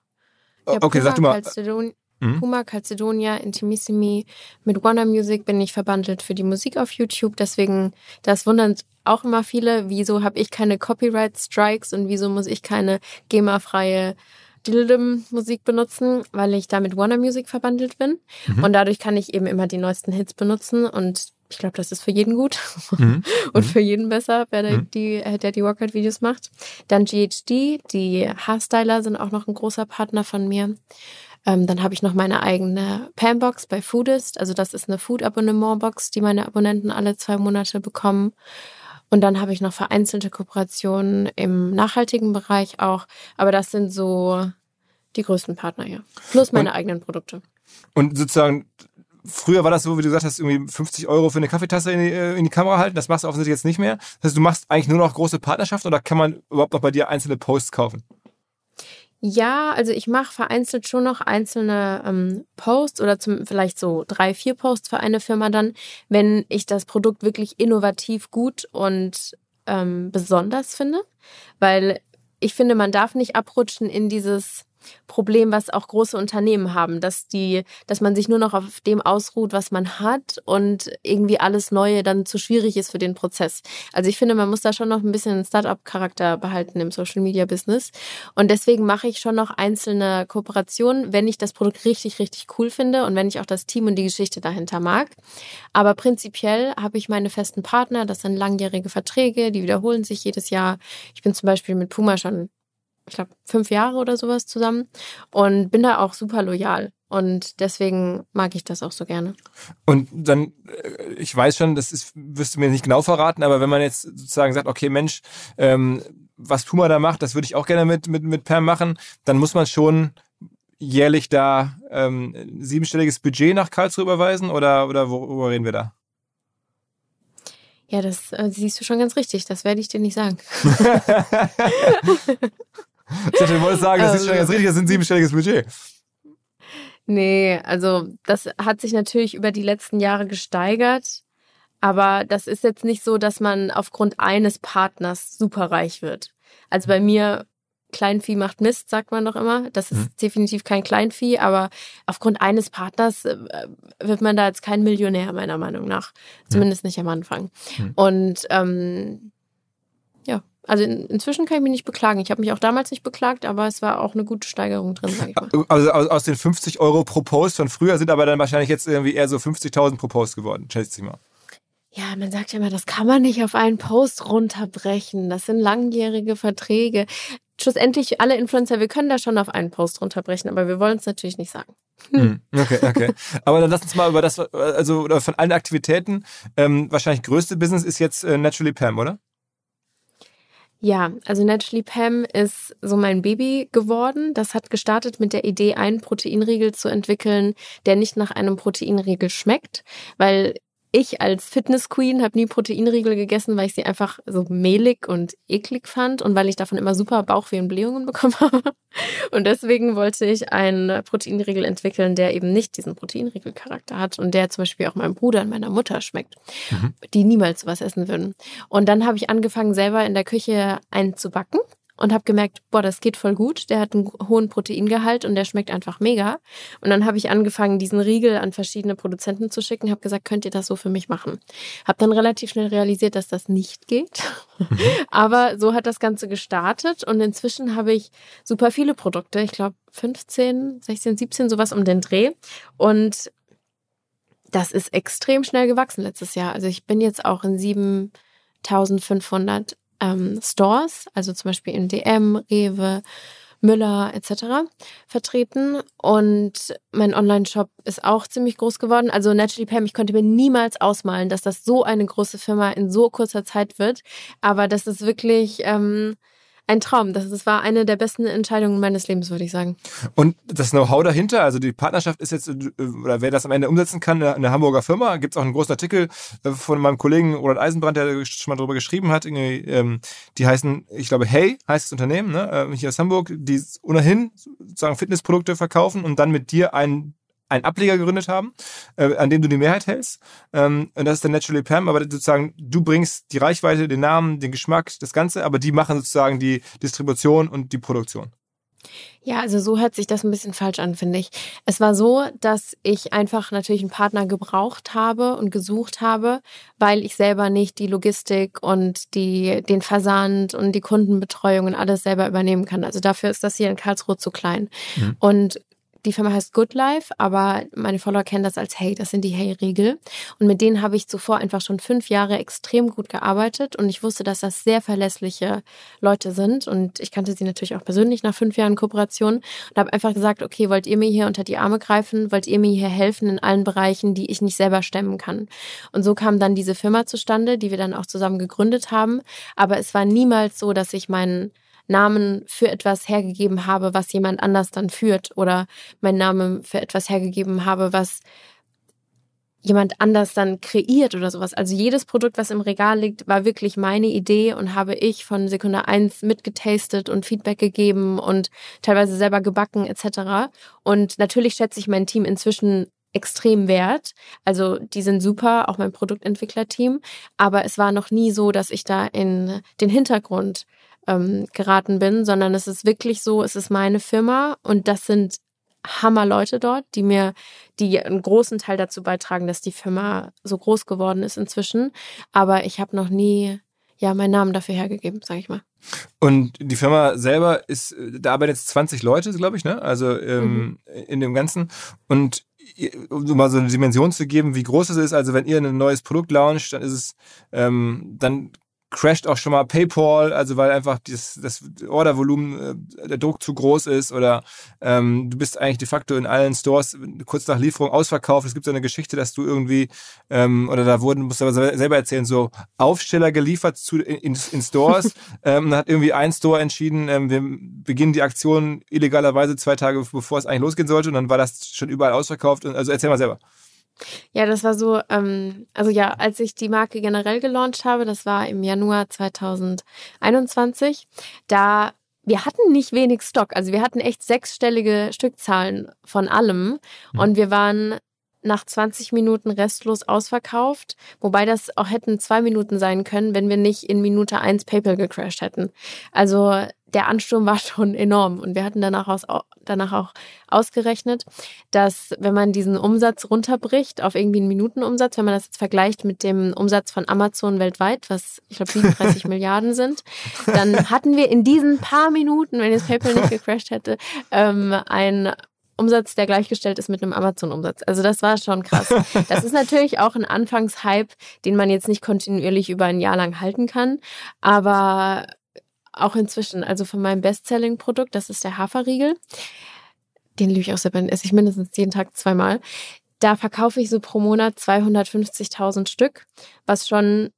Ja, okay, Puma, sag du mal. Mhm. Puma, Calcedonia, Intimissimi. Mit Warner Music bin ich verbandelt für die Musik auf YouTube. Deswegen, das wundern auch immer viele, wieso habe ich keine Copyright Strikes und wieso muss ich keine GEMA-freie Musik benutzen, weil ich da mit Warner Music verbandelt bin. Mhm. Und dadurch kann ich eben immer die neuesten Hits benutzen und ich glaube, das ist für jeden gut mhm. und mhm. für jeden besser, wer der, mhm. die, äh, der die Workout-Videos macht. Dann GHD, die Haarstyler sind auch noch ein großer Partner von mir. Ähm, dann habe ich noch meine eigene Pambox bei Foodist. Also das ist eine Food-Abonnement-Box, die meine Abonnenten alle zwei Monate bekommen. Und dann habe ich noch vereinzelte Kooperationen im nachhaltigen Bereich auch. Aber das sind so die größten Partner hier. Plus meine und, eigenen Produkte. Und sozusagen, früher war das so, wie du gesagt hast, irgendwie 50 Euro für eine Kaffeetasse in die, äh, in die Kamera halten. Das machst du offensichtlich jetzt nicht mehr. Das heißt, du machst eigentlich nur noch große Partnerschaften oder kann man überhaupt noch bei dir einzelne Posts kaufen? Ja, also ich mache vereinzelt schon noch einzelne ähm, Posts oder zum, vielleicht so drei, vier Posts für eine Firma dann, wenn ich das Produkt wirklich innovativ gut und ähm, besonders finde. Weil ich finde, man darf nicht abrutschen in dieses Problem, was auch große Unternehmen haben, dass die, dass man sich nur noch auf dem ausruht, was man hat und irgendwie alles Neue dann zu schwierig ist für den Prozess. Also ich finde, man muss da schon noch ein bisschen Startup-Charakter behalten im Social Media Business. Und deswegen mache ich schon noch einzelne Kooperationen, wenn ich das Produkt richtig, richtig cool finde und wenn ich auch das Team und die Geschichte dahinter mag. Aber prinzipiell habe ich meine festen Partner, das sind langjährige Verträge, die wiederholen sich jedes Jahr. Ich bin zum Beispiel mit Puma schon ich glaube, fünf Jahre oder sowas zusammen und bin da auch super loyal. Und deswegen mag ich das auch so gerne. Und dann, äh, ich weiß schon, das ist, wirst du mir nicht genau verraten, aber wenn man jetzt sozusagen sagt, okay, Mensch, ähm, was Puma da macht, das würde ich auch gerne mit, mit, mit Perm machen, dann muss man schon jährlich da ähm, siebenstelliges Budget nach Karlsruhe überweisen oder, oder worüber reden wir da? Ja, das äh, siehst du schon ganz richtig. Das werde ich dir nicht sagen. Ich dachte, du wolltest sagen, das ist schon ganz richtig, das ist ein siebenstelliges Budget. Nee, also das hat sich natürlich über die letzten Jahre gesteigert. Aber das ist jetzt nicht so, dass man aufgrund eines Partners superreich wird. Also bei mir Kleinvieh macht Mist, sagt man doch immer. Das ist mhm. definitiv kein Kleinvieh, aber aufgrund eines Partners äh, wird man da jetzt kein Millionär, meiner Meinung nach. Zumindest mhm. nicht am Anfang. Mhm. Und ähm, also in, inzwischen kann ich mich nicht beklagen. Ich habe mich auch damals nicht beklagt, aber es war auch eine gute Steigerung drin, sag ich mal. Also aus, aus den 50 Euro pro Post von früher sind aber dann wahrscheinlich jetzt irgendwie eher so 50.000 pro Post geworden, schätze ich mal. Ja, man sagt ja immer, das kann man nicht auf einen Post runterbrechen. Das sind langjährige Verträge. Schlussendlich, alle Influencer, wir können da schon auf einen Post runterbrechen, aber wir wollen es natürlich nicht sagen. Hm. Okay, okay. Aber dann lass uns mal über das, also oder von allen Aktivitäten, ähm, wahrscheinlich größte Business ist jetzt äh, Naturally Pam, oder? Ja, also Naturally Pam ist so mein Baby geworden. Das hat gestartet mit der Idee, einen Proteinriegel zu entwickeln, der nicht nach einem Proteinriegel schmeckt, weil ich als Fitness Queen habe nie Proteinriegel gegessen, weil ich sie einfach so mehlig und eklig fand und weil ich davon immer super Bauchweh und Blähungen bekommen habe. Und deswegen wollte ich einen Proteinriegel entwickeln, der eben nicht diesen Proteinriegel-Charakter hat und der zum Beispiel auch meinem Bruder und meiner Mutter schmeckt, mhm. die niemals sowas essen würden. Und dann habe ich angefangen, selber in der Küche einen zu backen und habe gemerkt, boah, das geht voll gut. Der hat einen hohen Proteingehalt und der schmeckt einfach mega. Und dann habe ich angefangen, diesen Riegel an verschiedene Produzenten zu schicken, habe gesagt, könnt ihr das so für mich machen? Habe dann relativ schnell realisiert, dass das nicht geht. Mhm. Aber so hat das Ganze gestartet und inzwischen habe ich super viele Produkte. Ich glaube 15, 16, 17, sowas um den Dreh. Und das ist extrem schnell gewachsen letztes Jahr. Also ich bin jetzt auch in 7500 ähm, Stores, also zum Beispiel in DM, Rewe, Müller etc. vertreten und mein Online-Shop ist auch ziemlich groß geworden. Also Naturally Pam, ich konnte mir niemals ausmalen, dass das so eine große Firma in so kurzer Zeit wird, aber das ist wirklich ähm, ein Traum. Das, das war eine der besten Entscheidungen meines Lebens, würde ich sagen. Und das Know-how dahinter, also die Partnerschaft ist jetzt, oder wer das am Ende umsetzen kann, eine Hamburger Firma. Gibt es auch einen großen Artikel äh, von meinem Kollegen Roland Eisenbrand, der schon mal darüber geschrieben hat. Ähm, die heißen, ich glaube, Hey heißt das Unternehmen, ne? Äh, hier aus Hamburg, die ohnehin sozusagen Fitnessprodukte verkaufen und dann mit dir einen einen Ableger gegründet haben, äh, an dem du die Mehrheit hältst. Ähm, und das ist der Naturally Pam, aber sozusagen du bringst die Reichweite, den Namen, den Geschmack, das Ganze, aber die machen sozusagen die Distribution und die Produktion. Ja, also so hört sich das ein bisschen falsch an, finde ich. Es war so, dass ich einfach natürlich einen Partner gebraucht habe und gesucht habe, weil ich selber nicht die Logistik und die, den Versand und die Kundenbetreuung und alles selber übernehmen kann. Also dafür ist das hier in Karlsruhe zu klein. Mhm. Und die Firma heißt Good Life, aber meine Follower kennen das als Hey, das sind die Hey-Regel. Und mit denen habe ich zuvor einfach schon fünf Jahre extrem gut gearbeitet und ich wusste, dass das sehr verlässliche Leute sind. Und ich kannte sie natürlich auch persönlich nach fünf Jahren Kooperation und habe einfach gesagt, okay, wollt ihr mir hier unter die Arme greifen? Wollt ihr mir hier helfen in allen Bereichen, die ich nicht selber stemmen kann? Und so kam dann diese Firma zustande, die wir dann auch zusammen gegründet haben. Aber es war niemals so, dass ich meinen Namen für etwas hergegeben habe, was jemand anders dann führt oder meinen Namen für etwas hergegeben habe, was jemand anders dann kreiert oder sowas. Also jedes Produkt, was im Regal liegt, war wirklich meine Idee und habe ich von Sekunde eins mitgetastet und Feedback gegeben und teilweise selber gebacken etc. Und natürlich schätze ich mein Team inzwischen extrem wert. Also die sind super, auch mein Produktentwicklerteam. Aber es war noch nie so, dass ich da in den Hintergrund ähm, geraten bin, sondern es ist wirklich so, es ist meine Firma und das sind Hammerleute dort, die mir, die einen großen Teil dazu beitragen, dass die Firma so groß geworden ist inzwischen. Aber ich habe noch nie ja meinen Namen dafür hergegeben, sage ich mal. Und die Firma selber ist, da arbeiten jetzt 20 Leute, glaube ich, ne? Also ähm, mhm. in dem Ganzen. Und um mal so eine Dimension zu geben, wie groß es ist, also wenn ihr ein neues Produkt launcht, dann ist es, ähm, dann crasht auch schon mal PayPal, also weil einfach das, das Ordervolumen, äh, der Druck zu groß ist oder ähm, du bist eigentlich de facto in allen Stores kurz nach Lieferung ausverkauft. Es gibt so eine Geschichte, dass du irgendwie, ähm, oder da wurden, musst du aber selber erzählen, so Aufsteller geliefert zu, in, in Stores. ähm, dann hat irgendwie ein Store entschieden, ähm, wir beginnen die Aktion illegalerweise zwei Tage bevor es eigentlich losgehen sollte und dann war das schon überall ausverkauft. Und, also erzähl mal selber. Ja, das war so, ähm, also ja, als ich die Marke generell gelauncht habe, das war im Januar 2021, da wir hatten nicht wenig Stock, also wir hatten echt sechsstellige Stückzahlen von allem mhm. und wir waren nach 20 Minuten restlos ausverkauft, wobei das auch hätten zwei Minuten sein können, wenn wir nicht in Minute eins PayPal gecrashed hätten. Also der Ansturm war schon enorm. Und wir hatten danach, aus, danach auch ausgerechnet, dass wenn man diesen Umsatz runterbricht auf irgendwie einen Minutenumsatz, wenn man das jetzt vergleicht mit dem Umsatz von Amazon weltweit, was ich glaube 37 Milliarden sind, dann hatten wir in diesen paar Minuten, wenn jetzt PayPal nicht gecrashed hätte, ähm, ein Umsatz, der gleichgestellt ist mit einem Amazon-Umsatz. Also das war schon krass. Das ist natürlich auch ein Anfangshype, den man jetzt nicht kontinuierlich über ein Jahr lang halten kann. Aber auch inzwischen, also von meinem Bestselling-Produkt, das ist der Haferriegel. Den liebe ich auch sehr, esse ich mindestens jeden Tag zweimal. Da verkaufe ich so pro Monat 250.000 Stück, was schon,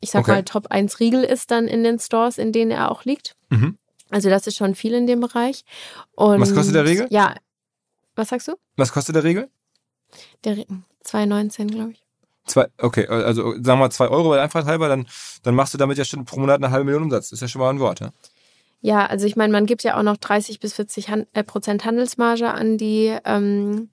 ich sag okay. mal, Top 1 Riegel ist dann in den Stores, in denen er auch liegt. Mhm. Also das ist schon viel in dem Bereich. Und was kostet der Riegel? Ja. Was sagst du? Was kostet der Riegel? Der 2,19, glaube ich. Zwei, okay, also sagen wir mal zwei Euro, weil einfach halber, dann, dann machst du damit ja schon pro Monat eine halbe Million Umsatz. Ist ja schon mal ein Wort, ja? Ja, also ich meine, man gibt ja auch noch 30 bis 40 Han äh, Prozent Handelsmarge an die, ähm,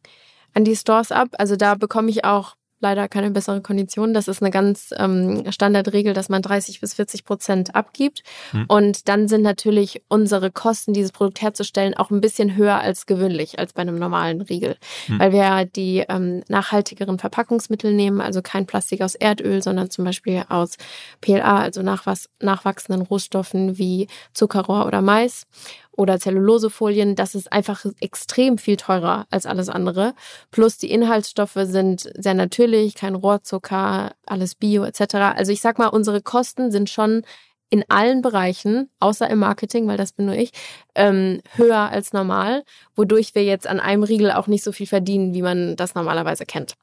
an die Stores ab. Also da bekomme ich auch leider keine bessere Kondition. Das ist eine ganz ähm, Standardregel, dass man 30 bis 40 Prozent abgibt. Hm. Und dann sind natürlich unsere Kosten, dieses Produkt herzustellen, auch ein bisschen höher als gewöhnlich, als bei einem normalen Riegel. Hm. Weil wir die ähm, nachhaltigeren Verpackungsmittel nehmen, also kein Plastik aus Erdöl, sondern zum Beispiel aus PLA, also nachwachs nachwachsenden Rohstoffen wie Zuckerrohr oder Mais oder Zellulosefolien, das ist einfach extrem viel teurer als alles andere. Plus die Inhaltsstoffe sind sehr natürlich, kein Rohrzucker, alles Bio etc. Also ich sag mal, unsere Kosten sind schon in allen Bereichen, außer im Marketing, weil das bin nur ich, ähm, höher als normal, wodurch wir jetzt an einem Riegel auch nicht so viel verdienen, wie man das normalerweise kennt.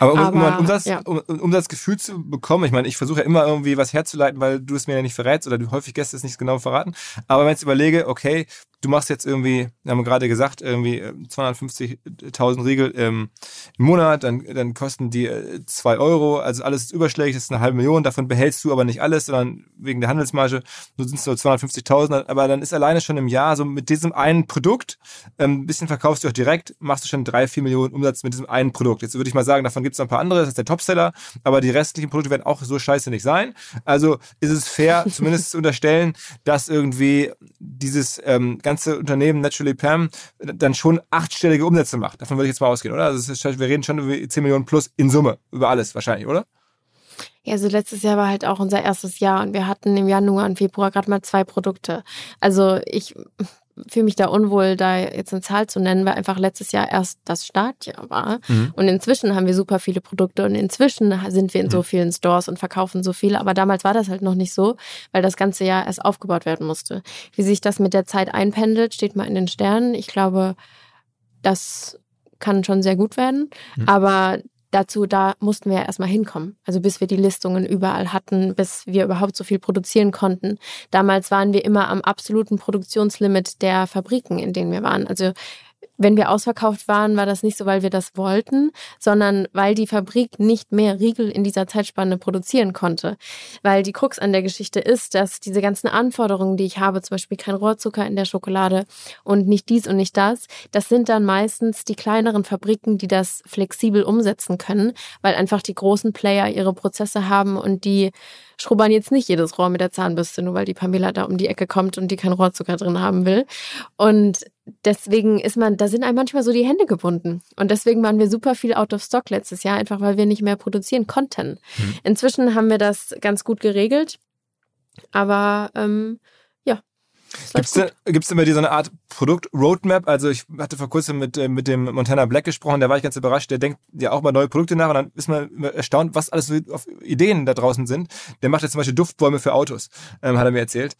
Aber um, Aber, um, Umsatz, ja. um, um das Gefühl zu bekommen, ich meine, ich versuche ja immer irgendwie was herzuleiten, weil du es mir ja nicht verrätst oder du häufig Gäste es nicht genau verraten. Aber wenn ich jetzt überlege, okay, du machst jetzt irgendwie, wir haben gerade gesagt, irgendwie 250.000 äh, Riegel ähm, im Monat, dann, dann kosten die äh, zwei Euro, also alles ist überschlägig, das ist eine halbe Million, davon behältst du aber nicht alles, sondern wegen der Handelsmarge, so sind es nur 250.000, aber dann ist alleine schon im Jahr so mit diesem einen Produkt, ähm, ein bisschen verkaufst du auch direkt, machst du schon drei, vier Millionen Umsatz mit diesem einen Produkt. Jetzt würde ich mal sagen, davon gibt es noch ein paar andere, das ist der Topseller, aber die restlichen Produkte werden auch so scheiße nicht sein. Also ist es fair, zumindest zu unterstellen, dass irgendwie dieses ähm, ganze Unternehmen Naturally Pam dann schon achtstellige Umsätze macht. Davon würde ich jetzt mal ausgehen, oder? Also ist, wir reden schon über 10 Millionen plus in Summe, über alles wahrscheinlich, oder? Ja, also letztes Jahr war halt auch unser erstes Jahr und wir hatten im Januar und Februar gerade mal zwei Produkte. Also ich fühle mich da unwohl, da jetzt eine Zahl zu nennen, weil einfach letztes Jahr erst das Startjahr war. Mhm. Und inzwischen haben wir super viele Produkte und inzwischen sind wir in so mhm. vielen Stores und verkaufen so viele. Aber damals war das halt noch nicht so, weil das ganze Jahr erst aufgebaut werden musste. Wie sich das mit der Zeit einpendelt, steht mal in den Sternen. Ich glaube, das kann schon sehr gut werden. Mhm. Aber dazu, da mussten wir ja erstmal hinkommen. Also bis wir die Listungen überall hatten, bis wir überhaupt so viel produzieren konnten. Damals waren wir immer am absoluten Produktionslimit der Fabriken, in denen wir waren. Also wenn wir ausverkauft waren, war das nicht so, weil wir das wollten, sondern weil die Fabrik nicht mehr Riegel in dieser Zeitspanne produzieren konnte. Weil die Krux an der Geschichte ist, dass diese ganzen Anforderungen, die ich habe, zum Beispiel kein Rohrzucker in der Schokolade und nicht dies und nicht das, das sind dann meistens die kleineren Fabriken, die das flexibel umsetzen können, weil einfach die großen Player ihre Prozesse haben und die schrubbern jetzt nicht jedes Rohr mit der Zahnbürste, nur weil die Pamela da um die Ecke kommt und die kein Rohrzucker drin haben will. Und deswegen ist man, da sind einem manchmal so die Hände gebunden. Und deswegen waren wir super viel out of stock letztes Jahr, einfach weil wir nicht mehr produzieren konnten. Mhm. Inzwischen haben wir das ganz gut geregelt. Aber ähm, Gibt es denn, gibt's denn bei dir so eine Art Produkt-Roadmap? Also ich hatte vor kurzem mit, äh, mit dem Montana Black gesprochen, der war ich ganz überrascht, der denkt ja auch mal neue Produkte nach und dann ist man erstaunt, was alles so auf Ideen da draußen sind. Der macht jetzt zum Beispiel Duftbäume für Autos, ähm, hat er mir erzählt.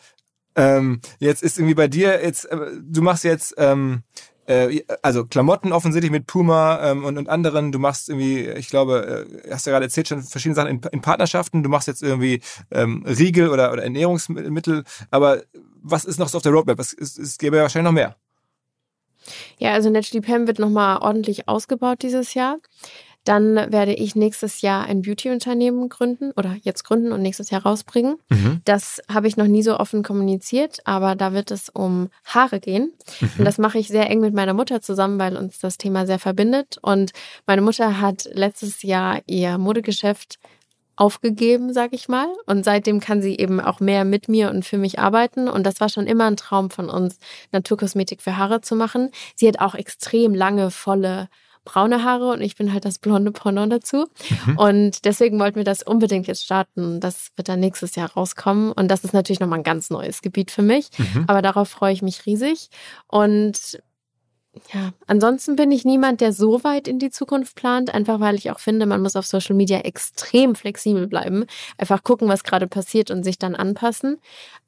Ähm, jetzt ist irgendwie bei dir, jetzt, äh, du machst jetzt ähm, äh, also Klamotten offensichtlich mit Puma ähm, und, und anderen. Du machst irgendwie, ich glaube, äh, hast ja gerade erzählt, schon verschiedene Sachen in, in Partnerschaften. Du machst jetzt irgendwie ähm, Riegel oder, oder Ernährungsmittel. Aber was ist noch so auf der Roadmap? Es, es, es gäbe ja wahrscheinlich noch mehr. Ja, also Naturally Pam wird nochmal ordentlich ausgebaut dieses Jahr. Dann werde ich nächstes Jahr ein Beauty-Unternehmen gründen oder jetzt gründen und nächstes Jahr rausbringen. Mhm. Das habe ich noch nie so offen kommuniziert, aber da wird es um Haare gehen. Mhm. Und das mache ich sehr eng mit meiner Mutter zusammen, weil uns das Thema sehr verbindet. Und meine Mutter hat letztes Jahr ihr Modegeschäft aufgegeben, sag ich mal. Und seitdem kann sie eben auch mehr mit mir und für mich arbeiten. Und das war schon immer ein Traum von uns, Naturkosmetik für Haare zu machen. Sie hat auch extrem lange, volle braune Haare und ich bin halt das blonde Pendant dazu. Mhm. Und deswegen wollten wir das unbedingt jetzt starten. Das wird dann nächstes Jahr rauskommen. Und das ist natürlich nochmal ein ganz neues Gebiet für mich. Mhm. Aber darauf freue ich mich riesig. Und ja, ansonsten bin ich niemand, der so weit in die Zukunft plant, einfach weil ich auch finde, man muss auf Social Media extrem flexibel bleiben. Einfach gucken, was gerade passiert und sich dann anpassen.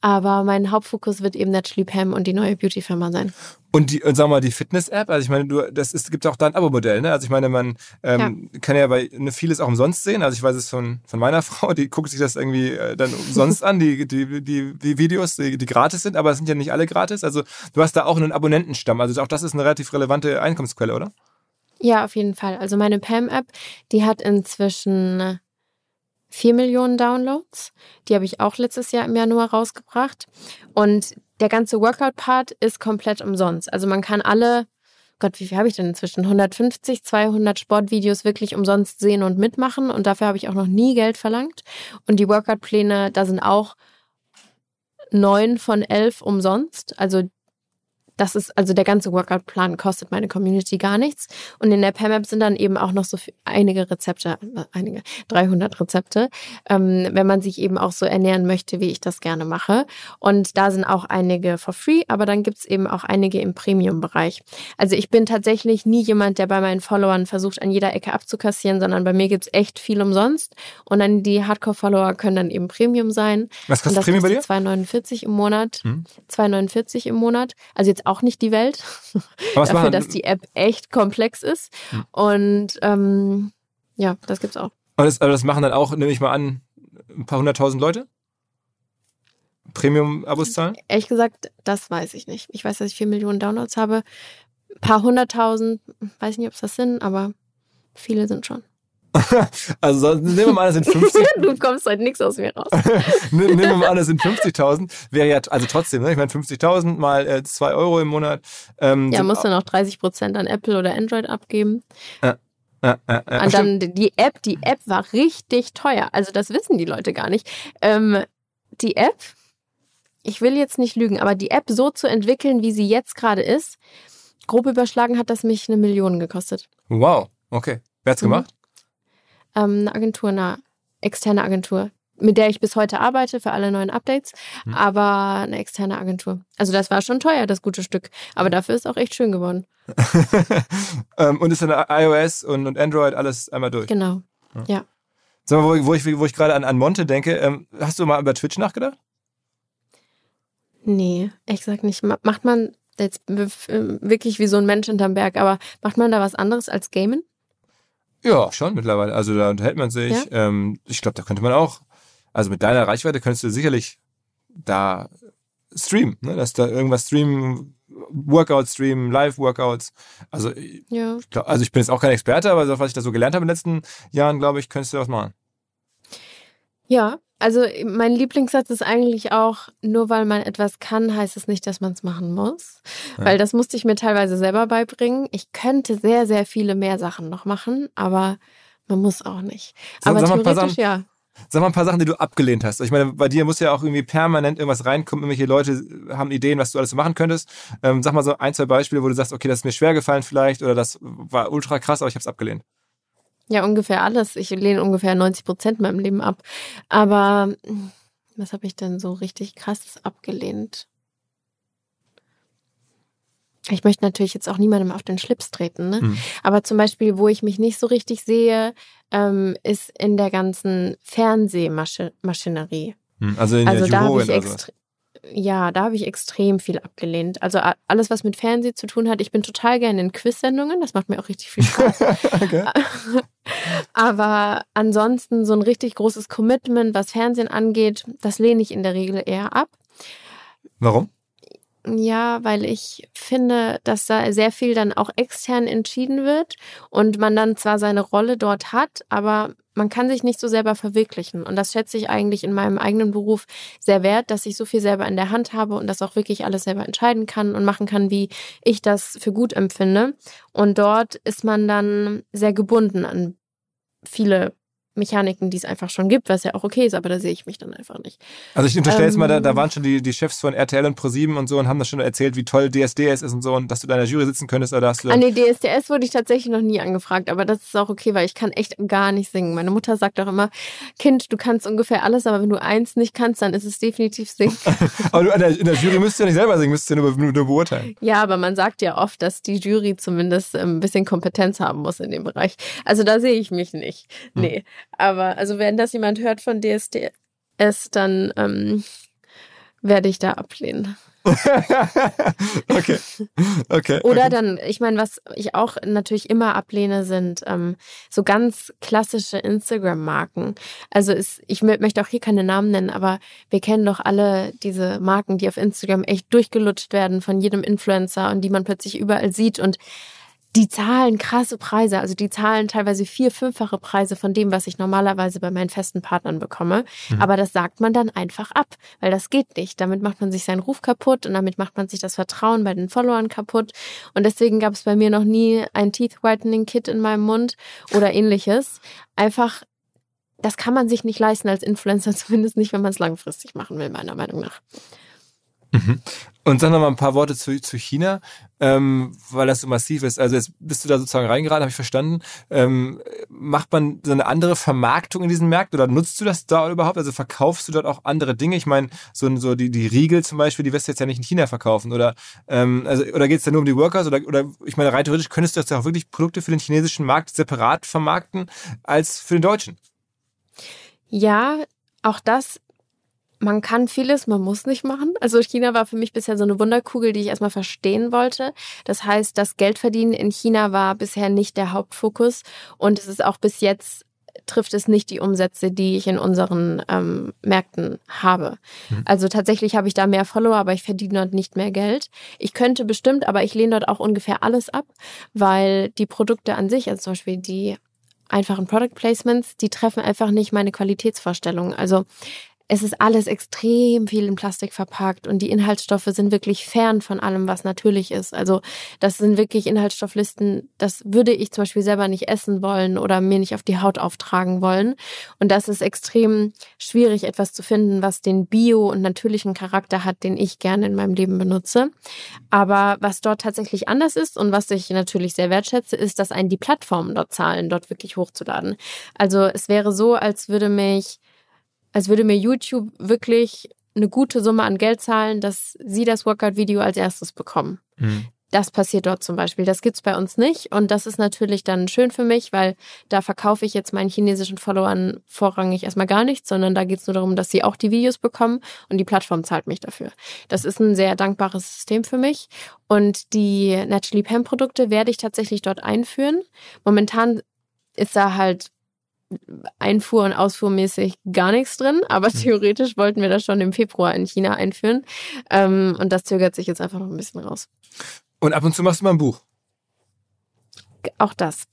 Aber mein Hauptfokus wird eben Naturally Pam und die neue Beauty-Firma sein. Und die, und sag mal, die Fitness-App, also ich meine, du, das ist, gibt auch da ein Abo-Modell, ne? Also ich meine, man ähm, ja. kann ja bei ne, vieles auch umsonst sehen. Also ich weiß es von, von meiner Frau, die guckt sich das irgendwie äh, dann umsonst an, die, die, die, die Videos, die, die gratis sind, aber es sind ja nicht alle gratis. Also du hast da auch einen Abonnentenstamm. Also auch das ist eine relativ relevante Einkommensquelle, oder? Ja, auf jeden Fall. Also meine Pam-App, die hat inzwischen 4 Millionen Downloads. Die habe ich auch letztes Jahr im Januar rausgebracht. Und der ganze Workout-Part ist komplett umsonst. Also man kann alle, Gott, wie viel habe ich denn inzwischen? 150, 200 Sportvideos wirklich umsonst sehen und mitmachen. Und dafür habe ich auch noch nie Geld verlangt. Und die Workout-Pläne, da sind auch neun von elf umsonst. Also das ist, also der ganze Workout-Plan kostet meine Community gar nichts. Und in der PAM-App sind dann eben auch noch so einige Rezepte, einige, 300 Rezepte, ähm, wenn man sich eben auch so ernähren möchte, wie ich das gerne mache. Und da sind auch einige for free, aber dann gibt's eben auch einige im Premium-Bereich. Also ich bin tatsächlich nie jemand, der bei meinen Followern versucht, an jeder Ecke abzukassieren, sondern bei mir gibt's echt viel umsonst. Und dann die Hardcore-Follower können dann eben Premium sein. Was kostet Premium bei dir? 2,49 im Monat. Hm. 2,49 im Monat. Also jetzt auch nicht die Welt. Dafür, dass die App echt komplex ist. Hm. Und ähm, ja, das gibt's auch. Aber das, aber das machen dann auch, nehme ich mal an, ein paar hunderttausend Leute? Premium-Abos zahlen? Ehrlich gesagt, das weiß ich nicht. Ich weiß, dass ich vier Millionen Downloads habe. Ein paar hunderttausend, weiß nicht, ob es das sind, aber viele sind schon. also nehmen wir mal an, das sind 50. du kommst halt nichts aus mir raus. nehmen wir mal an, das sind 50.000. Wäre ja, also trotzdem, ne? ich meine 50.000 mal äh, 2 Euro im Monat. Ähm, ja, musst du noch 30 Prozent an Apple oder Android abgeben. Ja. Ja, ja, ja. Und dann die App, die App war richtig teuer. Also das wissen die Leute gar nicht. Ähm, die App, ich will jetzt nicht lügen, aber die App so zu entwickeln, wie sie jetzt gerade ist, grob überschlagen hat das mich eine Million gekostet. Wow, okay. Wer hat's mhm. gemacht? Ähm, eine Agentur, eine externe Agentur, mit der ich bis heute arbeite für alle neuen Updates, hm. aber eine externe Agentur. Also das war schon teuer, das gute Stück, aber dafür ist auch echt schön geworden. ähm, und ist dann iOS und, und Android alles einmal durch? Genau, ja. ja. Sag mal, wo, wo ich, wo ich gerade an, an Monte denke, ähm, hast du mal über Twitch nachgedacht? Nee, ich sag nicht. Macht man jetzt wirklich wie so ein Mensch hinterm Berg, aber macht man da was anderes als Gamen? Ja, schon mittlerweile. Also da unterhält man sich. Ja? Ähm, ich glaube, da könnte man auch, also mit deiner Reichweite könntest du sicherlich da streamen, ne? dass da irgendwas streamen, Workout streamen, Live-Workouts. Also, ja. ich glaub, also ich bin jetzt auch kein Experte, aber was ich da so gelernt habe in den letzten Jahren, glaube ich, könntest du was machen. Ja, also mein Lieblingssatz ist eigentlich auch, nur weil man etwas kann, heißt es nicht, dass man es machen muss. Ja. Weil das musste ich mir teilweise selber beibringen. Ich könnte sehr, sehr viele mehr Sachen noch machen, aber man muss auch nicht. So, aber theoretisch, Sachen, ja. Sag mal ein paar Sachen, die du abgelehnt hast. Ich meine, bei dir muss ja auch irgendwie permanent irgendwas reinkommen. Irgendwelche Leute haben Ideen, was du alles machen könntest. Ähm, sag mal so ein, zwei Beispiele, wo du sagst, okay, das ist mir schwer gefallen vielleicht oder das war ultra krass, aber ich habe es abgelehnt. Ja, ungefähr alles. Ich lehne ungefähr 90 Prozent meinem Leben ab. Aber was habe ich denn so richtig krass abgelehnt? Ich möchte natürlich jetzt auch niemandem auf den Schlips treten, ne? Mhm. Aber zum Beispiel, wo ich mich nicht so richtig sehe, ähm, ist in der ganzen Fernsehmaschinerie. Mhm. Also in also der da habe ich extrem ja, da habe ich extrem viel abgelehnt. Also alles, was mit Fernsehen zu tun hat. Ich bin total gerne in Quiz-Sendungen. Das macht mir auch richtig viel Spaß. okay. Aber ansonsten so ein richtig großes Commitment, was Fernsehen angeht, das lehne ich in der Regel eher ab. Warum? Ja, weil ich finde, dass da sehr viel dann auch extern entschieden wird und man dann zwar seine Rolle dort hat, aber man kann sich nicht so selber verwirklichen. Und das schätze ich eigentlich in meinem eigenen Beruf sehr wert, dass ich so viel selber in der Hand habe und das auch wirklich alles selber entscheiden kann und machen kann, wie ich das für gut empfinde. Und dort ist man dann sehr gebunden an viele Mechaniken, die es einfach schon gibt, was ja auch okay ist, aber da sehe ich mich dann einfach nicht. Also ich unterstelle jetzt mal, da, da Ähm. waren schon die, die Chefs von RTL und ProSieben und so und haben das schon erzählt, wie toll DSDS ist und so und dass du da in der Jury sitzen könntest, oder hast du An die DSDS wurde ich tatsächlich noch nie angefragt, aber das ist auch okay, weil ich kann echt gar nicht singen. Meine Mutter sagt auch immer, Kind, du kannst ungefähr alles, aber wenn du eins nicht kannst, dann ist es definitiv singen. Aber du in der, in der Jury müsstest du ja nicht selber singen, müsstest du ja nur, nur, nur beurteilen. ja, aber man sagt ja oft, dass die Jury zumindest ähm, ein bisschen Kompetenz haben muss in dem Bereich. Also da sehe ich mich nicht. Nee. Aber also wenn das jemand hört von DSDS, dann ähm, werde ich da ablehnen. okay. Okay. Oder okay. dann, ich meine, was ich auch natürlich immer ablehne, sind ähm, so ganz klassische Instagram-Marken. Also ist, ich mö- möchte auch hier keine Namen nennen, aber wir kennen doch alle diese Marken, die auf Instagram echt durchgelutscht werden von jedem Influencer und die man plötzlich überall sieht und die zahlen krasse Preise, also die zahlen teilweise vier, fünffache Preise von dem, was ich normalerweise bei meinen festen Partnern bekomme. Aber das sagt man dann einfach ab, weil das geht nicht. Damit macht man sich seinen Ruf kaputt und damit macht man sich das Vertrauen bei den Followern kaputt. Und deswegen gab es bei mir noch nie ein Teeth Whitening Kit in meinem Mund oder ähnliches. Einfach, das kann man sich nicht leisten als Influencer, zumindest nicht, wenn man es langfristig machen will, meiner Meinung nach. Und sag noch mal ein paar Worte zu, zu China, ähm, weil das so massiv ist. Also jetzt bist du da sozusagen reingeraten, habe ich verstanden. Ähm, macht man so eine andere Vermarktung in diesen Märkten oder nutzt du das da überhaupt? Also verkaufst du dort auch andere Dinge? Ich meine, so, so die, die Riegel zum Beispiel, die wirst du jetzt ja nicht in China verkaufen. Oder, ähm, also, oder geht es da nur um die Workers? Oder, oder ich meine, rein theoretisch könntest du jetzt ja auch wirklich Produkte für den chinesischen Markt separat vermarkten als für den deutschen. Ja, auch das, man kann vieles, man muss nicht machen. Also China war für mich bisher so eine Wunderkugel, die ich erstmal verstehen wollte. Das heißt, das Geldverdienen in China war bisher nicht der Hauptfokus und es ist auch bis jetzt trifft es nicht die Umsätze, die ich in unseren ähm, Märkten habe. Also tatsächlich habe ich da mehr Follower, aber ich verdiene dort nicht mehr Geld. Ich könnte bestimmt, aber ich lehne dort auch ungefähr alles ab, weil die Produkte an sich, also zum Beispiel die einfachen Product Placements, die treffen einfach nicht meine Qualitätsvorstellungen. Also es ist alles extrem viel in Plastik verpackt und die Inhaltsstoffe sind wirklich fern von allem, was natürlich ist. Also das sind wirklich Inhaltsstofflisten, das würde ich zum Beispiel selber nicht essen wollen oder mir nicht auf die Haut auftragen wollen. Und das ist extrem schwierig, etwas zu finden, was den bio- und natürlichen Charakter hat, den ich gerne in meinem Leben benutze. Aber was dort tatsächlich anders ist und was ich natürlich sehr wertschätze, ist, dass einen die Plattformen dort zahlen, dort wirklich hochzuladen. Also es wäre so, als würde mich als würde mir YouTube wirklich eine gute Summe an Geld zahlen, dass sie das Workout-Video als erstes bekommen. Das passiert dort zum Beispiel. Das gibt's bei uns nicht. Und das ist natürlich dann schön für mich, weil da verkaufe ich jetzt meinen chinesischen Followern vorrangig erstmal gar nichts, sondern da geht's nur darum, dass sie auch die Videos bekommen und die Plattform zahlt mich dafür. Das ist ein sehr dankbares System für mich. Und die Naturally Pam Produkte werde ich tatsächlich dort einführen. Momentan ist da halt Einfuhr- und Ausfuhrmäßig gar nichts drin, aber theoretisch wollten wir das schon im Februar in China einführen. Ähm, und das zögert sich jetzt einfach noch ein bisschen raus. Und ab und zu machst du mal ein Buch. Auch das.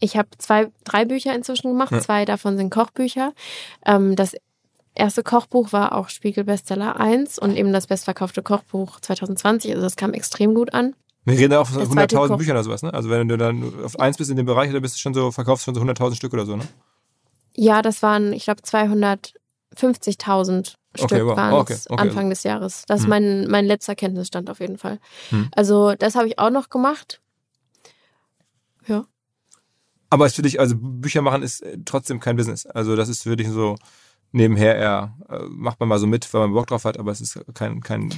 Ich habe zwei, drei Bücher inzwischen gemacht. Ja. Zwei davon sind Kochbücher. Ähm, das erste Kochbuch war auch Spiegel Bestseller 1 und eben das bestverkaufte Kochbuch 2020. Also das kam extrem gut an. Wir reden auch von Das zweite 100.000 Koch- Büchern oder sowas, ne? Also wenn du dann auf eins bist in dem Bereich, dann bist du schon so, verkaufst schon so 100.000 Stück oder so, ne? Ja, das waren, ich glaube, 250.000 Stück Okay, wow. waren Okay, es okay. Anfang des Jahres. Das ist Hm. mein, mein letzter Kenntnisstand auf jeden Fall. Hm. Also das habe ich auch noch gemacht. Ja. Aber es für dich, also Bücher machen ist äh, trotzdem kein Business. Also das ist für dich so nebenher eher, äh, macht man mal so mit, weil man Bock drauf hat, aber es ist kein, kein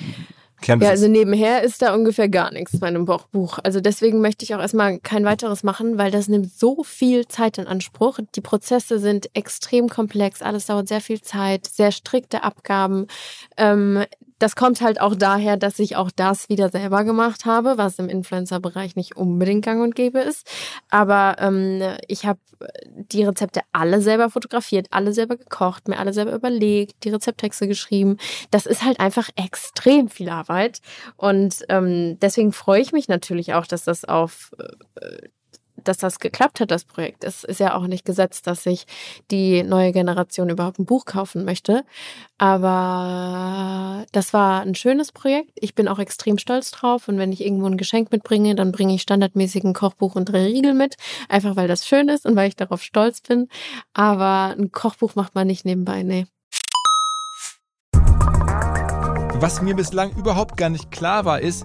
Ja, Kernbusiness. also nebenher ist da ungefähr gar nichts bei einem Buch. Also deswegen möchte ich auch erstmal kein weiteres machen, weil das nimmt so viel Zeit in Anspruch. Die Prozesse sind extrem komplex, alles dauert sehr viel Zeit, sehr strikte Abgaben. Ähm, das kommt halt auch daher, dass ich auch das wieder selber gemacht habe, was im Influencer-Bereich nicht unbedingt gang und gäbe ist. Aber ähm, ich habe die Rezepte alle selber fotografiert, alle selber gekocht, mir alle selber überlegt, die Rezepttexte geschrieben. Das ist halt einfach extrem viel Arbeit. Und ähm, deswegen freue ich mich natürlich auch, dass das auf äh, dass das geklappt hat, das Projekt. Es ist ja auch nicht gesetzt, dass sich die neue Generation überhaupt ein Buch kaufen möchte. Aber das war ein schönes Projekt. Ich bin auch extrem stolz drauf. Und wenn ich irgendwo ein Geschenk mitbringe, dann bringe ich standardmäßig ein Kochbuch und drei Riegel mit. Einfach weil das schön ist und weil ich darauf stolz bin. Aber ein Kochbuch macht man nicht nebenbei, nee. Was mir bislang überhaupt gar nicht klar war, ist,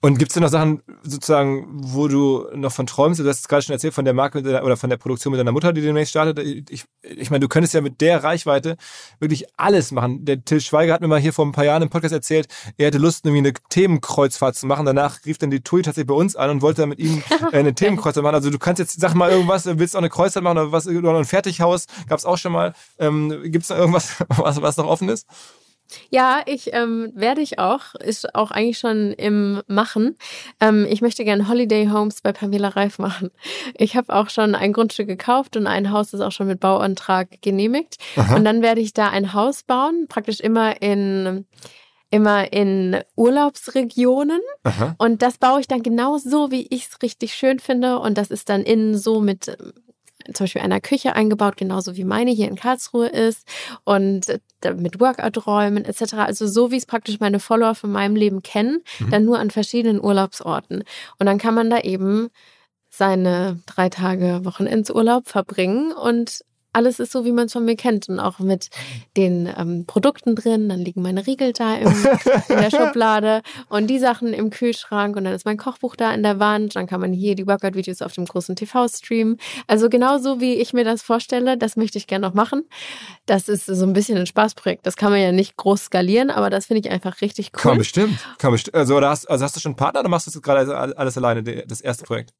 Und gibt es denn noch Sachen, sozusagen, wo du noch von träumst? Du hast es gerade schon erzählt von der Marke oder von der Produktion mit deiner Mutter, die demnächst startet. Ich, ich meine, du könntest ja mit der Reichweite wirklich alles machen. Der Till Schweiger hat mir mal hier vor ein paar Jahren im Podcast erzählt, er hätte Lust, irgendwie eine Themenkreuzfahrt zu machen. Danach rief dann die TUI tatsächlich bei uns an und wollte dann mit ihm äh, eine Themenkreuzfahrt machen. Also du kannst jetzt, sag mal irgendwas, willst du auch eine Kreuzfahrt machen oder was, oder ein Fertighaus? Gab es auch schon mal. Ähm, gibt es da irgendwas, was, was noch offen ist? Ja, ich ähm, werde ich auch. Ist auch eigentlich schon im Machen. Ähm, ich möchte gerne Holiday Homes bei Pamela Reif machen. Ich habe auch schon ein Grundstück gekauft und ein Haus ist auch schon mit Bauantrag genehmigt. Aha. Und dann werde ich da ein Haus bauen, praktisch immer in immer in Urlaubsregionen Aha. und das baue ich dann genau so, wie ich es richtig schön finde und das ist dann innen so mit zum Beispiel einer Küche eingebaut, genauso wie meine hier in Karlsruhe ist und äh, mit Workout-Räumen etc. Also so, wie es praktisch meine Follower von meinem Leben kennen, mhm. dann nur an verschiedenen Urlaubsorten. Und dann kann man da eben seine drei Tage Wochenendsurlaub verbringen und alles ist so, wie man es von mir kennt. Und auch mit den ähm, Produkten drin. Dann liegen meine Riegel da im, in der Schublade und die Sachen im Kühlschrank. Und dann ist mein Kochbuch da in der Wand. Dann kann man hier die Workout-Videos auf dem großen TV streamen. Also genauso wie ich mir das vorstelle, das möchte ich gerne noch machen. Das ist so ein bisschen ein Spaßprojekt. Das kann man ja nicht groß skalieren, aber das finde ich einfach richtig cool. Kann bestimmt. Kann bestimmt. Also, oder hast, also hast du schon einen Partner oder machst du das gerade alles alleine, das erste Projekt?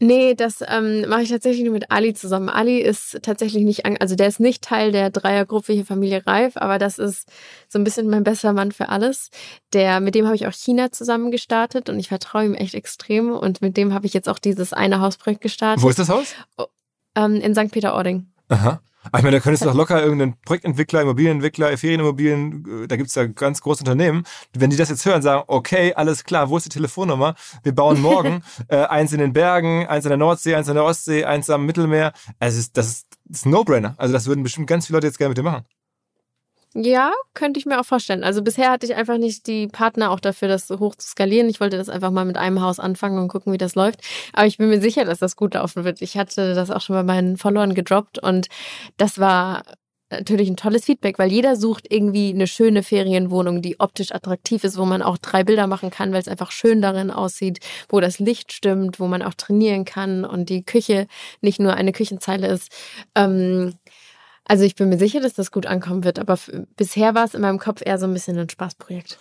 Nee, das ähm, mache ich tatsächlich nur mit Ali zusammen. Ali ist tatsächlich nicht, also der ist nicht Teil der Dreiergruppe hier Familie Reif, aber das ist so ein bisschen mein bester Mann für alles. Der, mit dem habe ich auch China zusammen gestartet und ich vertraue ihm echt extrem und mit dem habe ich jetzt auch dieses eine Hausprojekt gestartet. Wo ist das Haus? Oh, ähm, in St. Peter-Ording. Aha. Ich meine, da könntest du doch locker irgendeinen Projektentwickler, Immobilienentwickler, Ferienimmobilien, äh, da gibt's ja ganz große Unternehmen. Wenn die das jetzt hören, sagen, okay, alles klar, wo ist die Telefonnummer? Wir bauen morgen äh, eins in den Bergen, eins in der Nordsee, eins in der Ostsee, eins am Mittelmeer. Also das ist, das ist ein No-Brainer. Also das würden bestimmt ganz viele Leute jetzt gerne mit dir machen. Ja, könnte ich mir auch vorstellen. Also bisher hatte ich einfach nicht die Partner auch dafür, das hoch zu skalieren. Ich wollte das einfach mal mit einem Haus anfangen und gucken, wie das läuft. Aber ich bin mir sicher, dass das gut laufen wird. Ich hatte das auch schon bei meinen Followern gedroppt und das war natürlich ein tolles Feedback, weil jeder sucht irgendwie eine schöne Ferienwohnung, die optisch attraktiv ist, wo man auch drei Bilder machen kann, weil es einfach schön darin aussieht, wo das Licht stimmt, wo man auch trainieren kann und die Küche nicht nur eine Küchenzeile ist. Ähm, also ich bin mir sicher, dass das gut ankommen wird, aber bisher war es in meinem Kopf eher so ein bisschen ein Spaßprojekt.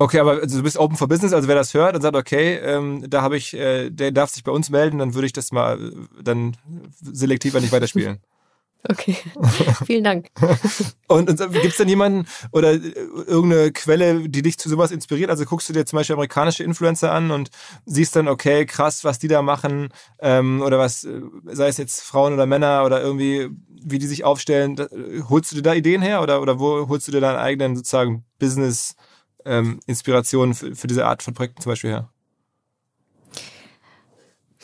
Okay, aber also du bist open for business, also wer das hört und sagt, okay, ähm, da habe ich, äh, der darf sich bei uns melden, dann würde ich das mal äh, dann selektiv nicht weiterspielen. Okay, vielen Dank. und, und gibt es denn jemanden oder äh, irgendeine Quelle, die dich zu sowas inspiriert? Also guckst du dir zum Beispiel amerikanische Influencer an und siehst dann, okay, krass, was die da machen ähm, oder was, äh, sei es jetzt Frauen oder Männer oder irgendwie wie die sich aufstellen. Da, holst du dir da Ideen her oder, oder wo holst du dir deinen eigenen sozusagen Business-Inspirationen ähm, für, für diese Art von Projekten zum Beispiel her?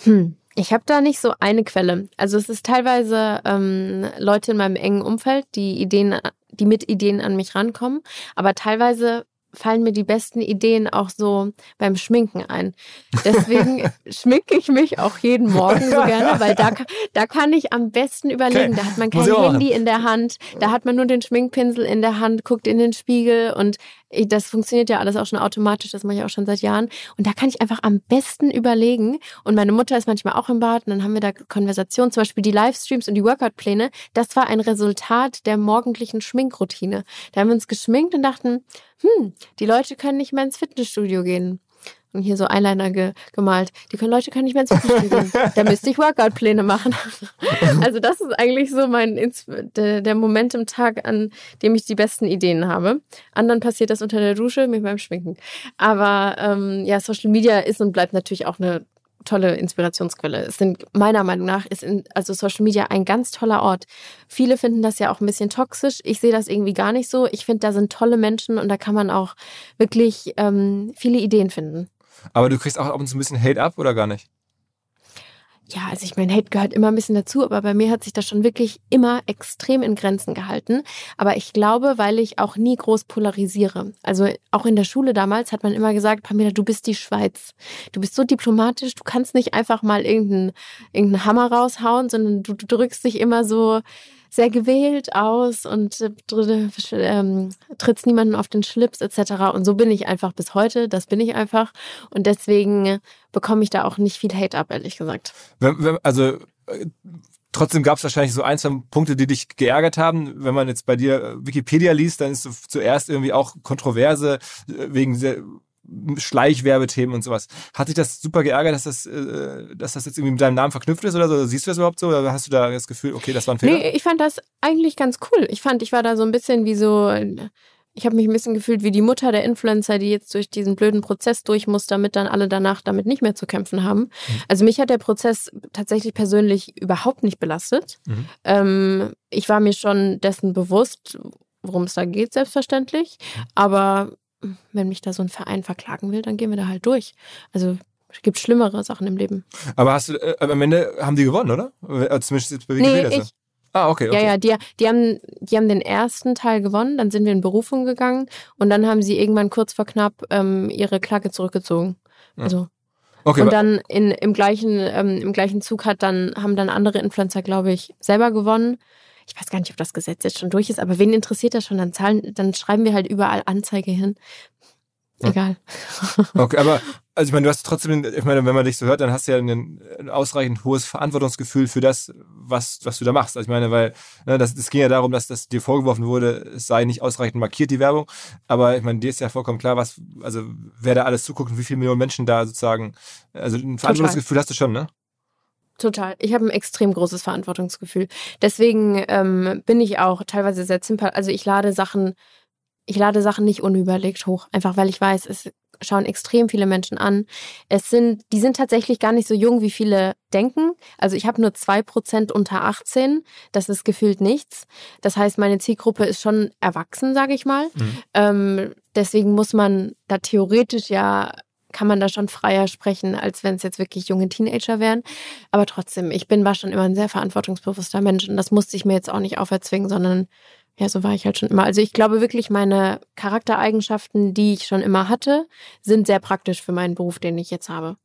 Hm. Ich habe da nicht so eine Quelle. Also es ist teilweise ähm, Leute in meinem engen Umfeld, die Ideen, die mit Ideen an mich rankommen, aber teilweise fallen mir die besten Ideen auch so beim Schminken ein. Deswegen schminke ich mich auch jeden Morgen so gerne, weil da, da kann ich am besten überlegen. Okay. Da hat man kein Handy in der Hand, da hat man nur den Schminkpinsel in der Hand, guckt in den Spiegel und das funktioniert ja alles auch schon automatisch, das mache ich auch schon seit Jahren. Und da kann ich einfach am besten überlegen. Und meine Mutter ist manchmal auch im Bad und dann haben wir da Konversationen, zum Beispiel die Livestreams und die Workout-Pläne. Das war ein Resultat der morgendlichen Schminkroutine. Da haben wir uns geschminkt und dachten, hm, die Leute können nicht mehr ins Fitnessstudio gehen. Hier so Eyeliner ge gemalt. Die können, Leute können nicht mehr ins Fitnessstudio gehen. Da müsste ich Workout-Pläne machen. also das ist eigentlich so mein der, der Moment im Tag, an dem ich die besten Ideen habe. Anderen passiert das unter der Dusche mit meinem Schminken. Aber ähm, ja, Social Media ist und bleibt natürlich auch eine tolle Inspirationsquelle. Es sind meiner Meinung nach ist in, also Social Media ein ganz toller Ort. Viele finden das ja auch ein bisschen toxisch. Ich sehe das irgendwie gar nicht so. Ich finde, da sind tolle Menschen und da kann man auch wirklich ähm, viele Ideen finden. Aber du kriegst auch ab und zu ein bisschen Hate ab oder gar nicht? ja, also ich meine, Hate gehört immer ein bisschen dazu, aber bei mir hat sich das schon wirklich immer extrem in Grenzen gehalten. Aber ich glaube, weil ich auch nie groß polarisiere. Also auch in der Schule damals hat man immer gesagt, Pamela, du bist die Schweiz. Du bist so diplomatisch, du kannst nicht einfach mal irgendeinen, irgendeinen Hammer raushauen, sondern du, du drückst dich immer so sehr gewählt aus und äh, ähm, trittst niemanden auf den Schlips etc. Und so bin ich einfach bis heute. Das bin ich einfach. Und deswegen bekomme ich da auch nicht viel Hate ab, ehrlich gesagt. Also äh, trotzdem gab es wahrscheinlich so ein, zwei Punkte, die dich geärgert haben. Wenn man jetzt bei dir äh, Wikipedia liest, dann ist zuerst irgendwie auch Kontroverse wegen Schleichwerbethemen und sowas. Hat dich das super geärgert, dass das, äh, dass das jetzt irgendwie mit deinem Namen verknüpft ist oder so? Siehst du das überhaupt so? Oder hast du da das Gefühl, okay, das war ein Fehler? Nee, ich fand das eigentlich ganz cool. Ich fand, ich war da so ein bisschen wie so, ich habe mich ein bisschen gefühlt wie die Mutter der Influencer, die jetzt durch diesen blöden Prozess durch muss, damit dann alle danach damit nicht mehr zu kämpfen haben. Mhm. Also mich hat der Prozess tatsächlich persönlich überhaupt nicht belastet. Mhm. Ähm, ich war mir schon dessen bewusst, worum es da geht, selbstverständlich. Mhm. Aber wenn mich da so ein Verein verklagen will, dann gehen wir da halt durch. Also es gibt schlimmere Sachen im Leben. Aber hast du, äh, am Ende haben die gewonnen, oder? Äh, zumindest jetzt bei Wikipedia. Nee, ich, Ah, okay, okay. Ja, ja, die, die, haben, die haben den ersten Teil gewonnen, dann sind wir in Berufung gegangen und dann haben sie irgendwann kurz vor knapp ähm, ihre Klage zurückgezogen. Also. Okay, und dann in, im, gleichen, ähm, im gleichen Zug hat dann, haben dann andere Influencer, glaube ich, selber gewonnen ich weiß gar nicht, ob das Gesetz jetzt schon durch ist, aber wen interessiert das schon? Dann zahlen, dann schreiben wir halt überall Anzeige hin. Egal. Okay, aber also ich meine, du hast trotzdem, ich meine, wenn man dich so hört, dann hast du ja ein, ein ausreichend hohes Verantwortungsgefühl für das, was, was du da machst. Also ich meine, weil ne, das, das ging ja darum, dass das dir vorgeworfen wurde, es sei nicht ausreichend markiert, die Werbung. Aber ich meine, dir ist ja vollkommen klar, was, also wer da alles zuguckt und wie viele Millionen Menschen da sozusagen, also ein Verantwortungsgefühl Total. hast du schon, ne? Total. Ich habe ein extrem großes Verantwortungsgefühl. Deswegen ähm, bin ich auch teilweise sehr simpel. Also ich lade Sachen, ich lade Sachen nicht unüberlegt hoch, einfach weil ich weiß, es schauen extrem viele Menschen an. Es sind, die sind tatsächlich gar nicht so jung, wie viele denken. Also ich habe nur zwei Prozent unter 18. Das ist gefühlt nichts. Das heißt, meine Zielgruppe ist schon erwachsen, sage ich mal. Mhm. Ähm, deswegen muss man da theoretisch ja kann man da schon freier sprechen, als wenn es jetzt wirklich junge Teenager wären. Aber trotzdem, ich bin war schon immer ein sehr verantwortungsbewusster Mensch und das musste ich mir jetzt auch nicht auferzwingen, sondern ja, so war ich halt schon immer. Also ich glaube wirklich, meine Charaktereigenschaften, die ich schon immer hatte, sind sehr praktisch für meinen Beruf, den ich jetzt habe.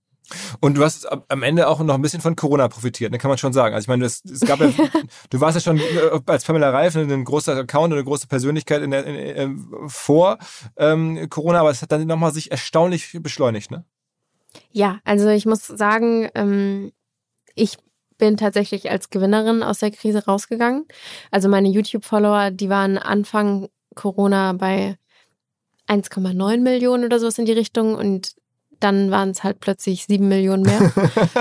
Und du hast am Ende auch noch ein bisschen von Corona profitiert, ne, kann man schon sagen. Also ich meine, das, es gab ja, du warst ja schon äh, als Pamela Reif ein großer Account und eine große Persönlichkeit in der, in, in, ähm, vor ähm, Corona, aber es hat dann nochmal sich erstaunlich beschleunigt, ne? Ja, also ich muss sagen, ähm, ich bin tatsächlich als Gewinnerin aus der Krise rausgegangen. Also meine YouTube-Follower, die waren Anfang Corona bei 1,9 Millionen oder sowas in die Richtung und dann waren es halt plötzlich sieben Millionen mehr.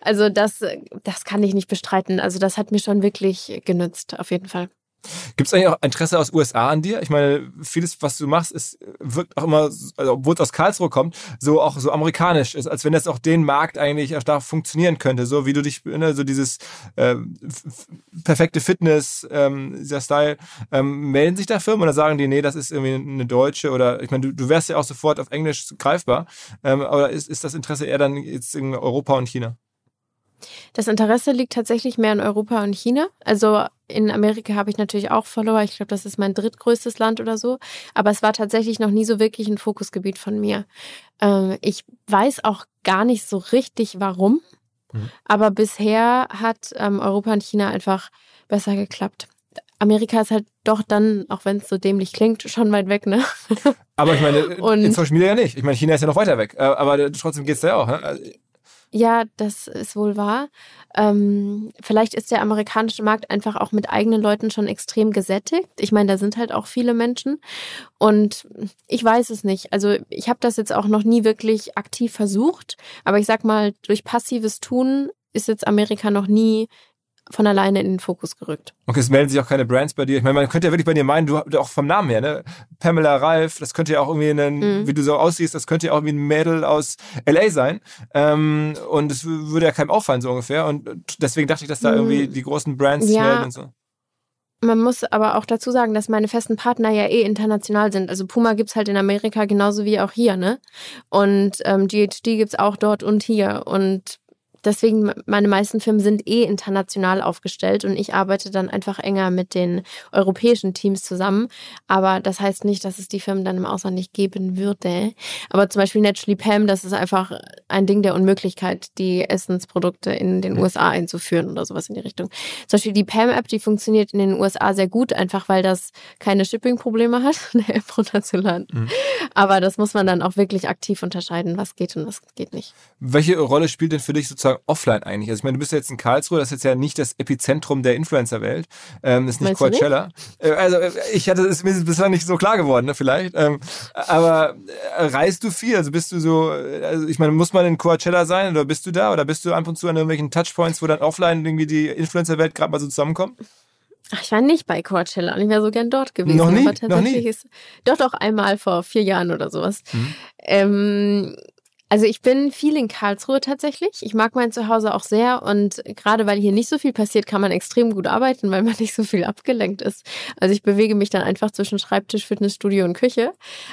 also das, das kann ich nicht bestreiten. Also das hat mir schon wirklich genützt, auf jeden Fall. Gibt es eigentlich auch Interesse aus USA an dir? Ich meine, vieles, was du machst, ist, wirkt auch immer, also, obwohl es aus Karlsruhe kommt, so auch so amerikanisch ist, als wenn das auch den Markt eigentlich auch da funktionieren könnte. So wie du dich, ne, so dieses äh, perfekte Fitness, ähm, dieser Style, ähm, melden sich da Firmen oder sagen die, nee, das ist irgendwie eine deutsche oder ich meine, du, du wärst ja auch sofort auf Englisch greifbar. Ähm, oder ist, ist das Interesse eher dann jetzt in Europa und China? Das Interesse liegt tatsächlich mehr in Europa und China. Also in Amerika habe ich natürlich auch Follower. Ich glaube, das ist mein drittgrößtes Land oder so. Aber es war tatsächlich noch nie so wirklich ein Fokusgebiet von mir. Ähm, ich weiß auch gar nicht so richtig, warum. Mhm. Aber bisher hat ähm, Europa und China einfach besser geklappt. Amerika ist halt doch dann, auch wenn es so dämlich klingt, schon weit weg, ne? Aber ich meine, und, in Social Media ja nicht. Ich meine, China ist ja noch weiter weg. Äh, aber trotzdem geht es da ja auch. Ne? Ja, das ist wohl wahr. Ähm, vielleicht ist der amerikanische Markt einfach auch mit eigenen Leuten schon extrem gesättigt. Ich meine, da sind halt auch viele Menschen. Und ich weiß es nicht. Also ich habe das jetzt auch noch nie wirklich aktiv versucht. Aber ich sag mal, durch passives Tun ist jetzt Amerika noch nie von alleine in den Fokus gerückt. Okay, es melden sich auch keine Brands bei dir. Ich meine, man könnte ja wirklich bei dir meinen, du auch vom Namen her, ne? Pamela Ralph, das könnte ja auch irgendwie ein, mhm. wie du so aussiehst, das könnte ja auch irgendwie ein Mädel aus LA sein. Ähm, und es würde ja keinem auffallen, so ungefähr. Und deswegen dachte ich, dass da mhm. irgendwie die großen Brands ja. melden und so. Man muss aber auch dazu sagen, dass meine festen Partner ja eh international sind. Also Puma gibt's halt in Amerika genauso wie auch hier, ne? Und ähm, GHD gibt's auch dort und hier. Und Deswegen, meine meisten Firmen sind eh international aufgestellt und ich arbeite dann einfach enger mit den europäischen Teams zusammen. Aber das heißt nicht, dass es die Firmen dann im Ausland nicht geben würde. Aber zum Beispiel Naturally Pam, das ist einfach ein Ding der Unmöglichkeit, die Essensprodukte in den USA einzuführen oder sowas in die Richtung. Zum Beispiel die Pam-App, die funktioniert in den USA sehr gut, einfach weil das keine Shipping-Probleme hat, eine App runterzuladen. Mhm. Aber das muss man dann auch wirklich aktiv unterscheiden, was geht und was geht nicht. Welche Rolle spielt denn für dich sozusagen offline eigentlich? Also ich meine, du bist ja jetzt in Karlsruhe, das ist jetzt ja nicht das Epizentrum der Influencer-Welt. Ähm, ist nicht Meinst Coachella. Nicht? Äh, also äh, ich hatte es mir bislang nicht so klar geworden, ne, vielleicht. Ähm, aber äh, reist du viel? Also bist du so, also ich meine, muss man in Coachella sein oder bist du da? Oder bist du ab und zu an irgendwelchen Touchpoints, wo dann offline irgendwie die Influencer-Welt gerade mal so zusammenkommt? Ach, ich war nicht bei Coachella und ich wäre so gern dort gewesen. Noch nie? Aber tatsächlich Noch nie? ist doch doch einmal vor vier Jahren oder sowas. Mhm. Ähm, also ich bin viel in Karlsruhe tatsächlich. Ich mag mein Zuhause auch sehr und gerade weil hier nicht so viel passiert, kann man extrem gut arbeiten, weil man nicht so viel abgelenkt ist. Also ich bewege mich dann einfach zwischen Schreibtisch, Fitnessstudio und Küche.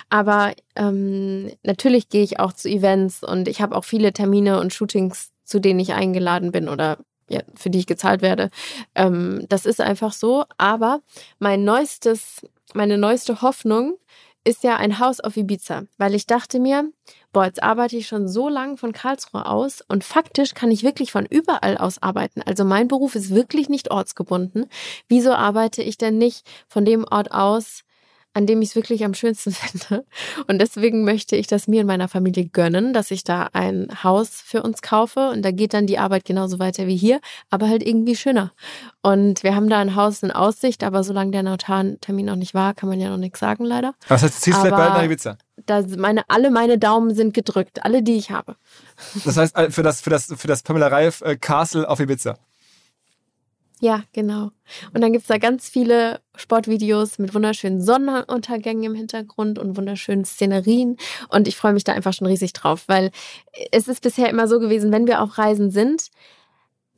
Aber ähm, natürlich gehe ich auch zu Events und ich habe auch viele Termine und Shootings, zu denen ich eingeladen bin oder ja, für die ich gezahlt werde. Ähm, das ist einfach so. Aber mein neuestes, meine neueste Hoffnung ist ja ein Haus auf Ibiza, weil ich dachte mir, boah, jetzt arbeite ich schon so lange von Karlsruhe aus und faktisch kann ich wirklich von überall aus arbeiten. Also mein Beruf ist wirklich nicht ortsgebunden. Wieso arbeite ich denn nicht von dem Ort aus, an dem ich es wirklich am schönsten finde. Und deswegen möchte ich das mir und meiner Familie gönnen, dass ich da ein Haus für uns kaufe. Und da geht dann die Arbeit genauso weiter wie hier, aber halt irgendwie schöner. Und wir haben da ein Haus in Aussicht, aber solange der Notartermin noch nicht war, kann man ja noch nichts sagen, leider. Was heißt, du ziehst vielleicht bald nach Ibiza? Da meine, alle meine Daumen sind gedrückt, alle, die ich habe. Das heißt, äh, für das, für das, für das Pamela Reif äh, Castle auf Ibiza. Ja, genau. Und dann gibt's da ganz viele Sportvideos mit wunderschönen Sonnenuntergängen im Hintergrund und wunderschönen Szenerien. Und ich freue mich da einfach schon riesig drauf, weil es ist bisher immer so gewesen, wenn wir auf Reisen sind,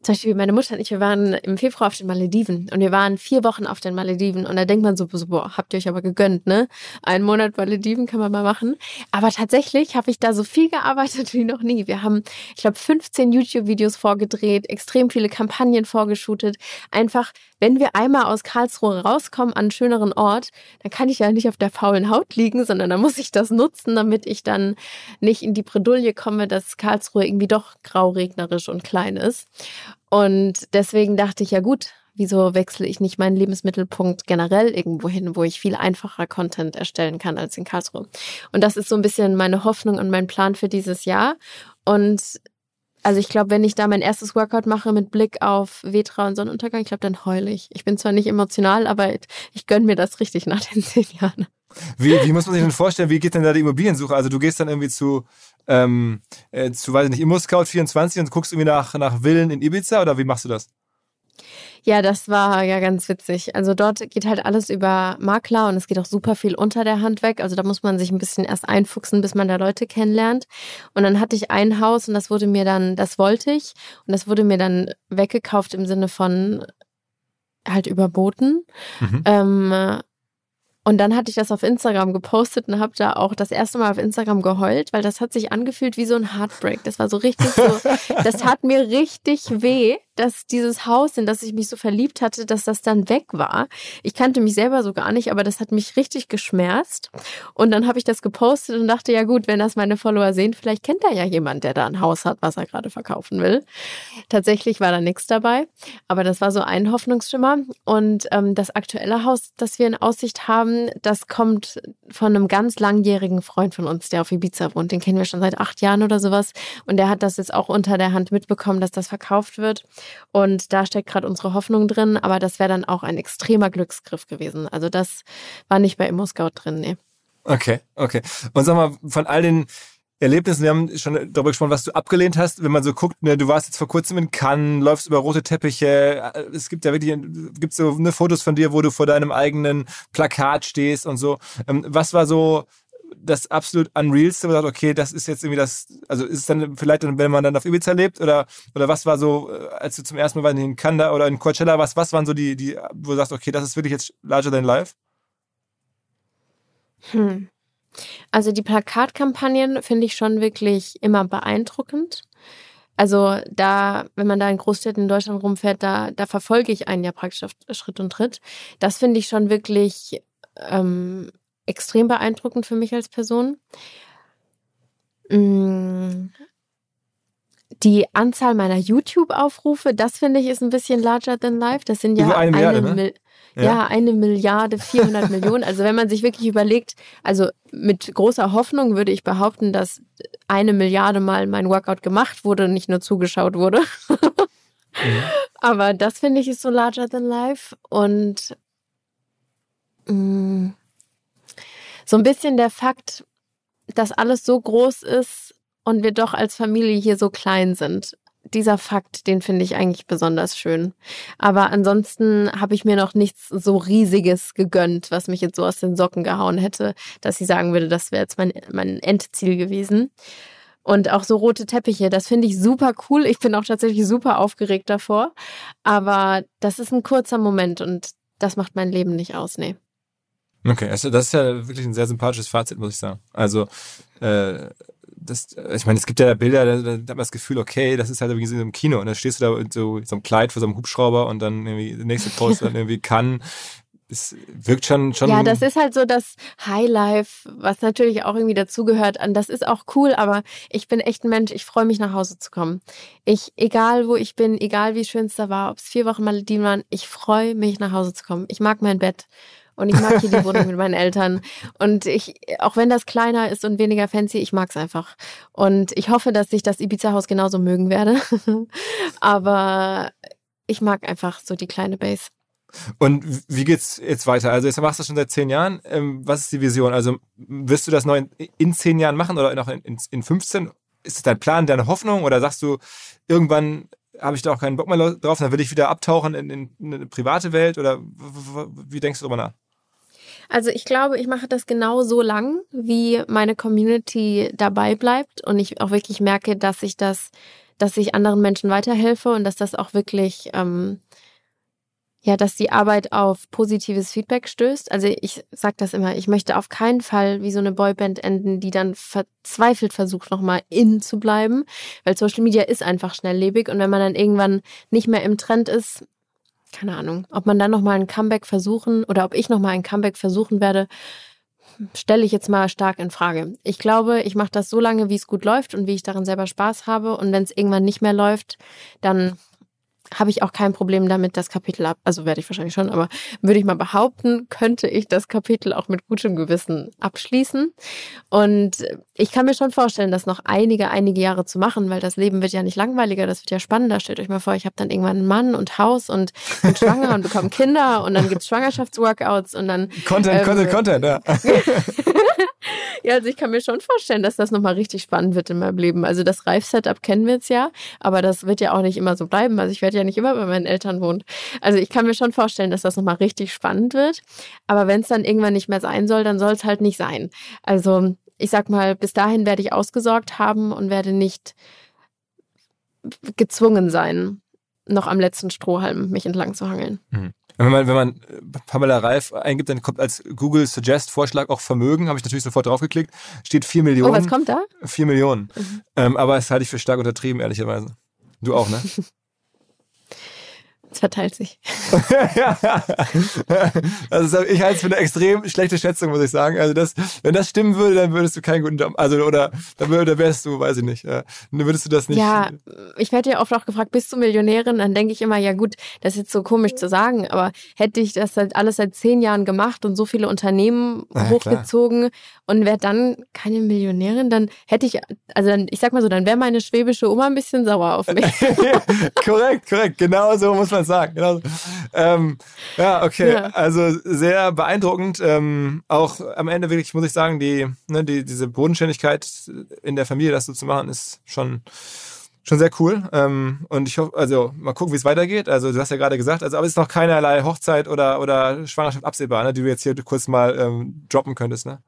zum Beispiel meine Mutter und ich, wir waren im Februar auf den Malediven und wir waren vier Wochen auf den Malediven und da denkt man so, so boah, habt ihr euch aber gegönnt, ne? Einen Monat Malediven kann man mal machen. Aber tatsächlich habe ich da so viel gearbeitet wie noch nie. Wir haben, ich glaube, 15 YouTube-Videos vorgedreht, extrem viele Kampagnen vorgeschootet. Einfach, wenn wir einmal aus Karlsruhe rauskommen an einen schöneren Ort, dann kann ich ja nicht auf der faulen Haut liegen, sondern da muss ich das nutzen, damit ich dann nicht in die Bredouille komme, dass Karlsruhe irgendwie doch grau, regnerisch und klein ist. Und deswegen dachte ich, ja gut, wieso wechsle ich nicht meinen Lebensmittelpunkt generell irgendwo hin, wo ich viel einfacher Content erstellen kann als in Karlsruhe. Und das ist so ein bisschen meine Hoffnung und mein Plan für dieses Jahr. Und also ich glaube, wenn ich da mein erstes Workout mache mit Blick auf Vetra und Sonnenuntergang, ich glaube, dann heule ich. Ich bin zwar nicht emotional, aber ich gönne mir das richtig nach den zehn Jahren. Wie, wie muss man sich denn vorstellen, wie geht denn da die Immobiliensuche? Also du gehst dann irgendwie zu, ähm, äh, zu weiß ich nicht, ImmoScout24 und guckst irgendwie nach, nach Villen in Ibiza oder wie machst du das? Ja, das war ja ganz witzig. Also dort geht halt alles über Makler und es geht auch super viel unter der Hand weg. Also da muss man sich ein bisschen erst einfuchsen, bis man da Leute kennenlernt. Und dann hatte ich ein Haus und das wurde mir dann, das wollte ich und das wurde mir dann weggekauft im Sinne von halt überboten. Mhm. Ähm, und dann hatte ich das auf Instagram gepostet und habe da auch das erste Mal auf Instagram geheult, weil das hat sich angefühlt wie so ein Heartbreak. Das war so richtig so, das tat mir richtig weh dass dieses Haus, in das ich mich so verliebt hatte, dass das dann weg war. Ich kannte mich selber so gar nicht, aber das hat mich richtig geschmerzt. Und dann habe ich das gepostet und dachte, ja gut, wenn das meine Follower sehen, vielleicht kennt da ja jemand, der da ein Haus hat, was er gerade verkaufen will. Tatsächlich war da nichts dabei, aber das war so ein Hoffnungsschimmer. Und ähm, das aktuelle Haus, das wir in Aussicht haben, das kommt von einem ganz langjährigen Freund von uns, der auf Ibiza wohnt. Den kennen wir schon seit acht Jahren oder sowas. Und der hat das jetzt auch unter der Hand mitbekommen, dass das verkauft wird. Und da steckt gerade unsere Hoffnung drin, aber das wäre dann auch ein extremer Glücksgriff gewesen. Also das war nicht bei ImmoScout drin, nee. Okay, okay. Und sag mal, von all den Erlebnissen, wir haben schon darüber gesprochen, was du abgelehnt hast, wenn man so guckt, ne, du warst jetzt vor kurzem in Cannes, läufst über rote Teppiche, es gibt ja wirklich, gibt so ne, Fotos von dir, wo du vor deinem eigenen Plakat stehst und so. Ähm, was war so das absolut Unrealste, wo man sagt, okay, das ist jetzt irgendwie das, also ist es dann vielleicht, wenn man dann auf Ibiza lebt oder, oder was war so, äh, als du zum ersten Mal in Kanda oder in Coachella warst, was waren so die, die, wo du sagst, okay, das ist wirklich jetzt larger than life? Hm. Also die Plakatkampagnen finde ich schon wirklich immer beeindruckend. Also da, wenn man da in Großstädten in Deutschland rumfährt, da, da verfolge ich einen ja praktisch auf Schritt und Tritt. Das finde ich schon wirklich ähm, extrem beeindruckend für mich als Person. Mm. Die Anzahl meiner YouTube-Aufrufe, das finde ich ist ein bisschen larger than life. Das sind ja Über eine Milliarde, eine, ne? ja. ja. eine Milliarde 400 Millionen. Also wenn man sich wirklich überlegt, also mit großer Hoffnung würde ich behaupten, dass eine Milliarde mal mein Workout gemacht wurde und nicht nur zugeschaut wurde. mhm. Aber das finde ich ist so larger than life und mh, mm, so ein bisschen der Fakt, dass alles so groß ist und wir doch als Familie hier so klein sind. Dieser Fakt, den finde ich eigentlich besonders schön. Aber ansonsten habe ich mir noch nichts so riesiges gegönnt, was mich jetzt so aus den Socken gehauen hätte, dass ich sagen würde, das wäre jetzt mein, mein Endziel gewesen. Und auch so rote Teppiche, das finde ich super cool. Ich bin auch tatsächlich super aufgeregt davor. Aber das ist ein kurzer Moment und das macht mein Leben nicht aus, nee. Okay, also das ist ja wirklich ein sehr sympathisches Fazit, muss ich sagen. Also, äh, das, ich meine, es gibt ja Bilder, da, da hat man das Gefühl, okay, das ist halt irgendwie so im Kino und dann stehst du da mit so, so einem Kleid vor so einem Hubschrauber und dann irgendwie der nächste Post dann irgendwie kann. Es wirkt schon, schon. Ja, das ist halt so das Highlife, was natürlich auch irgendwie dazugehört. Und das ist auch cool, aber ich bin echt ein Mensch, ich freue mich nach Hause zu kommen. Ich, egal wo ich bin, egal wie schön es da war, ob es vier Wochen Malediven waren, ich freue mich nach Hause zu kommen. Ich mag mein Bett. Und ich mag hier die Wohnung mit meinen Eltern. Und ich, auch wenn das kleiner ist und weniger fancy, ich mag es einfach. Und ich hoffe, dass ich das Ibiza-Haus genauso mögen werde. Aber ich mag einfach so die kleine Base. Und wie geht's jetzt weiter? Also jetzt machst du das schon seit zehn Jahren. Ähm, was ist die Vision? Also wirst du das noch in, in zehn Jahren machen oder noch in, in 15? Ist es dein Plan, deine Hoffnung? Oder sagst du, irgendwann habe ich da auch keinen Bock mehr drauf, dann will ich wieder abtauchen in, in eine private Welt? Oder wie denkst du darüber nach? Also ich glaube, ich mache das genau so lang, wie meine Community dabei bleibt und ich auch wirklich merke, dass ich das, dass ich anderen Menschen weiterhelfe und dass das auch wirklich, ähm, ja, dass die Arbeit auf positives Feedback stößt. Also ich sage das immer, ich möchte auf keinen Fall wie so eine Boyband enden, die dann verzweifelt versucht, nochmal in zu bleiben, weil Social Media ist einfach schnelllebig und wenn man dann irgendwann nicht mehr im Trend ist, keine Ahnung, ob man dann nochmal ein Comeback versuchen oder ob ich nochmal ein Comeback versuchen werde, stelle ich jetzt mal stark in Frage. Ich glaube, ich mache das so lange, wie es gut läuft und wie ich darin selber Spaß habe. Und wenn es irgendwann nicht mehr läuft, dann habe ich auch kein Problem damit, das Kapitel ab. Also werde ich wahrscheinlich schon, aber würde ich mal behaupten, könnte ich das Kapitel auch mit gutem Gewissen abschließen. Und ich kann mir schon vorstellen, das noch einige, einige Jahre zu machen, weil das Leben wird ja nicht langweiliger, das wird ja spannender. Stellt euch mal vor, ich habe dann irgendwann einen Mann und Haus und bin schwanger und bekomme Kinder und dann gibt's Schwangerschaftsworkouts und dann. Content, ähm, Content, Content, ja. ja, also ich kann mir schon vorstellen, dass das nochmal richtig spannend wird in meinem Leben. Also das Reif-Setup kennen wir jetzt ja, aber das wird ja auch nicht immer so bleiben. Also ich werde ja nicht immer bei meinen Eltern wohnen. Also ich kann mir schon vorstellen, dass das nochmal richtig spannend wird. Aber wenn es dann irgendwann nicht mehr sein soll, dann soll es halt nicht sein. Also ich sag mal, bis dahin werde ich ausgesorgt haben und werde nicht gezwungen sein, noch am letzten Strohhalm mich entlang zu hangeln. Mhm. Wenn man, wenn man Pamela Reif eingibt, dann kommt als Google Suggest Vorschlag auch Vermögen, habe ich natürlich sofort draufgeklickt. Steht 4 Millionen. Oh, was kommt da? 4 Millionen. Mhm. Ähm, aber das halte ich für stark untertrieben, ehrlicherweise. Du auch, ne? Es verteilt sich. also ich halte es für eine extrem schlechte Schätzung, muss ich sagen. Also das, wenn das stimmen würde, dann würdest du keinen guten Job, also oder dann würde, wärst du, weiß ich nicht, dann würdest du das nicht. Ja, ich werde ja oft auch gefragt, bist du Millionärin? Dann denke ich immer, ja gut, das ist jetzt so komisch zu sagen, aber hätte ich das halt alles seit zehn Jahren gemacht und so viele Unternehmen ja, hochgezogen klar. und wäre dann keine Millionärin, dann hätte ich, also dann, ich sag mal so, dann wäre meine schwäbische Oma ein bisschen sauer auf mich. korrekt, korrekt, genau so muss man man sagen. Genau. Ähm, ja, okay. Ja. Also sehr beeindruckend. Ähm, auch am Ende wirklich, muss ich sagen, die, ne, die, diese Bodenständigkeit in der Familie, das so zu machen, ist schon schon sehr cool. Ähm, und ich hoffe, also mal gucken, wie es weitergeht. Also du hast ja gerade gesagt, also aber es ist noch keinerlei Hochzeit oder, oder Schwangerschaft absehbar, ne, die du jetzt hier kurz mal ähm, droppen könntest, ne?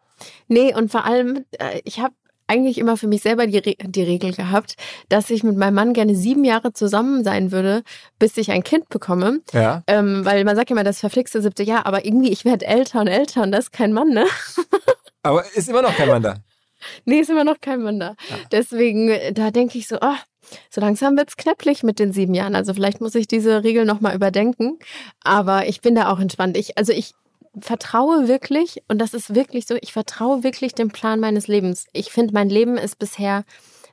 Nee, und vor allem, äh, ich habe eigentlich immer für mich selber die, Re die Regel gehabt, dass ich mit meinem Mann gerne sieben Jahre zusammen sein würde, bis ich ein Kind bekomme. Ja. Ähm, weil man sagt ja immer, das verflixte siebte Jahr, aber irgendwie, ich werde älter und älter und das ist kein Mann, ne? aber ist immer noch kein Mann da. Nee, ist immer noch kein Mann da. Ja. Deswegen, da denke ich so, oh, so langsam wird's knäpplich mit den sieben Jahren. Also vielleicht muss ich diese Regel nochmal überdenken. Aber ich bin da auch entspannt. Ich, also ich, vertraue wirklich, und das ist wirklich so, ich vertraue wirklich dem Plan meines Lebens. Ich finde, mein Leben ist bisher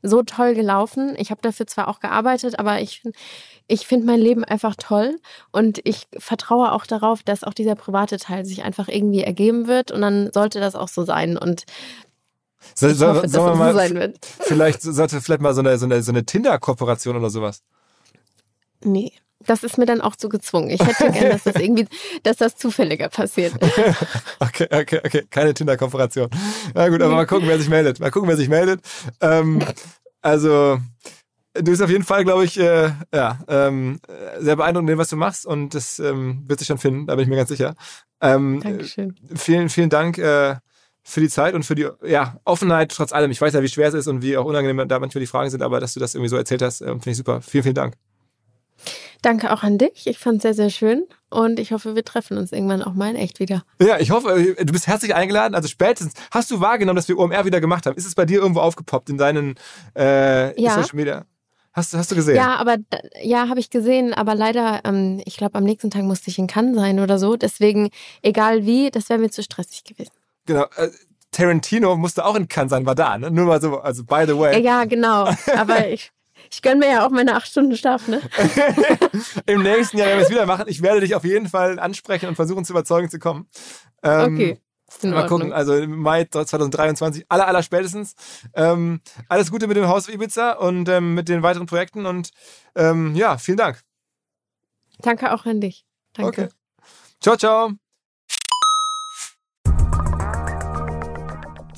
so toll gelaufen. Ich habe dafür zwar auch gearbeitet, aber ich, ich finde mein Leben einfach toll und ich vertraue auch darauf, dass auch dieser private Teil sich einfach irgendwie ergeben wird und dann sollte das auch so sein. Und soll, soll, hoffe, mal, so sein wird. Vielleicht sollte vielleicht mal so eine, so eine, so eine Tinder-Kooperation oder sowas. Nee. Das ist mir dann auch zu gezwungen. Ich hätte gern, dass das irgendwie, dass das zufälliger passiert. okay, okay, okay. Keine Tinder-Kooperation. Na gut, aber mal gucken, wer sich meldet. Mal gucken, wer sich meldet. Ähm, also, du bist auf jeden Fall, glaube ich, äh, ja, ähm, sehr beeindruckend, was du machst und das ähm, wird sich schon finden, da bin ich mir ganz sicher. Ähm, Dankeschön. Vielen, vielen Dank äh, für die Zeit und für die ja, Offenheit trotz allem. Ich weiß ja, wie schwer es ist und wie auch unangenehm da manchmal die Fragen sind, aber dass du das irgendwie so erzählt hast, äh, finde ich super. Vielen, vielen Dank. Danke auch an dich. Ich fand es sehr, sehr schön und ich hoffe, wir treffen uns irgendwann auch mal in echt wieder. Ja, ich hoffe, äh, du bist herzlich eingeladen. Also spätestens, hast du wahrgenommen, dass wir OMR wieder gemacht haben? Ist es bei dir irgendwo aufgepoppt in deinen äh, ja. Social Media? Hast, hast du gesehen? Ja, aber ja, habe ich gesehen, aber leider, ähm, ich glaube, am nächsten Tag musste ich in Cannes sein oder so. Deswegen, egal wie, das wäre mir zu stressig gewesen. Genau. Äh, Tarantino musste auch in Cannes sein, war da, ne? Nur mal so, also by the way. Ja, genau. Aber ich, ich gönne mir ja auch meine acht Stunden Schlaf, ne? Im nächsten Jahr werden wir es wieder machen. Ich werde dich auf jeden Fall ansprechen und versuchen zu überzeugen zu kommen. Ähm, okay. Mal gucken, also im Mai 2023, aller, aller spätestens. Ähm, alles Gute mit dem Haus Ibiza und ähm, mit den weiteren Projekten und ähm, ja, vielen Dank. Danke auch an dich. Danke. Okay. Ciao, ciao.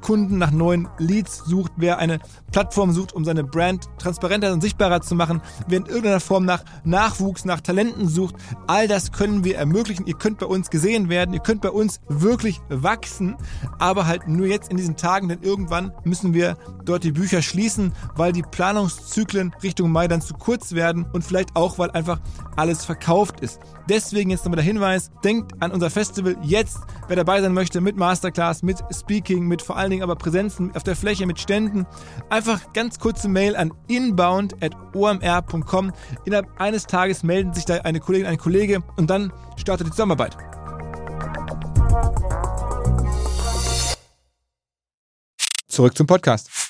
Kunden nach neuen Leads sucht, wer eine Plattform sucht, um seine Brand transparenter und sichtbarer zu machen, wer in irgendeiner Form nach Nachwuchs, nach Talenten sucht, all das können wir ermöglichen. Ihr könnt bei uns gesehen werden, ihr könnt bei uns wirklich wachsen, aber halt nur jetzt in diesen Tagen, denn irgendwann müssen wir dort die Bücher schließen, weil die Planungszyklen Richtung Mai dann zu kurz werden und vielleicht auch, weil einfach alles verkauft ist. Deswegen jetzt nochmal der Hinweis, denkt an unser Festival jetzt, wer dabei sein möchte mit Masterclass, mit Speaking, mit vor allen Dingen aber Präsenzen auf der Fläche, mit Ständen. Einfach ganz kurze Mail an inbound.omr.com. Innerhalb eines Tages melden sich da eine Kollegin, ein Kollege und dann startet die Zusammenarbeit. Zurück zum Podcast.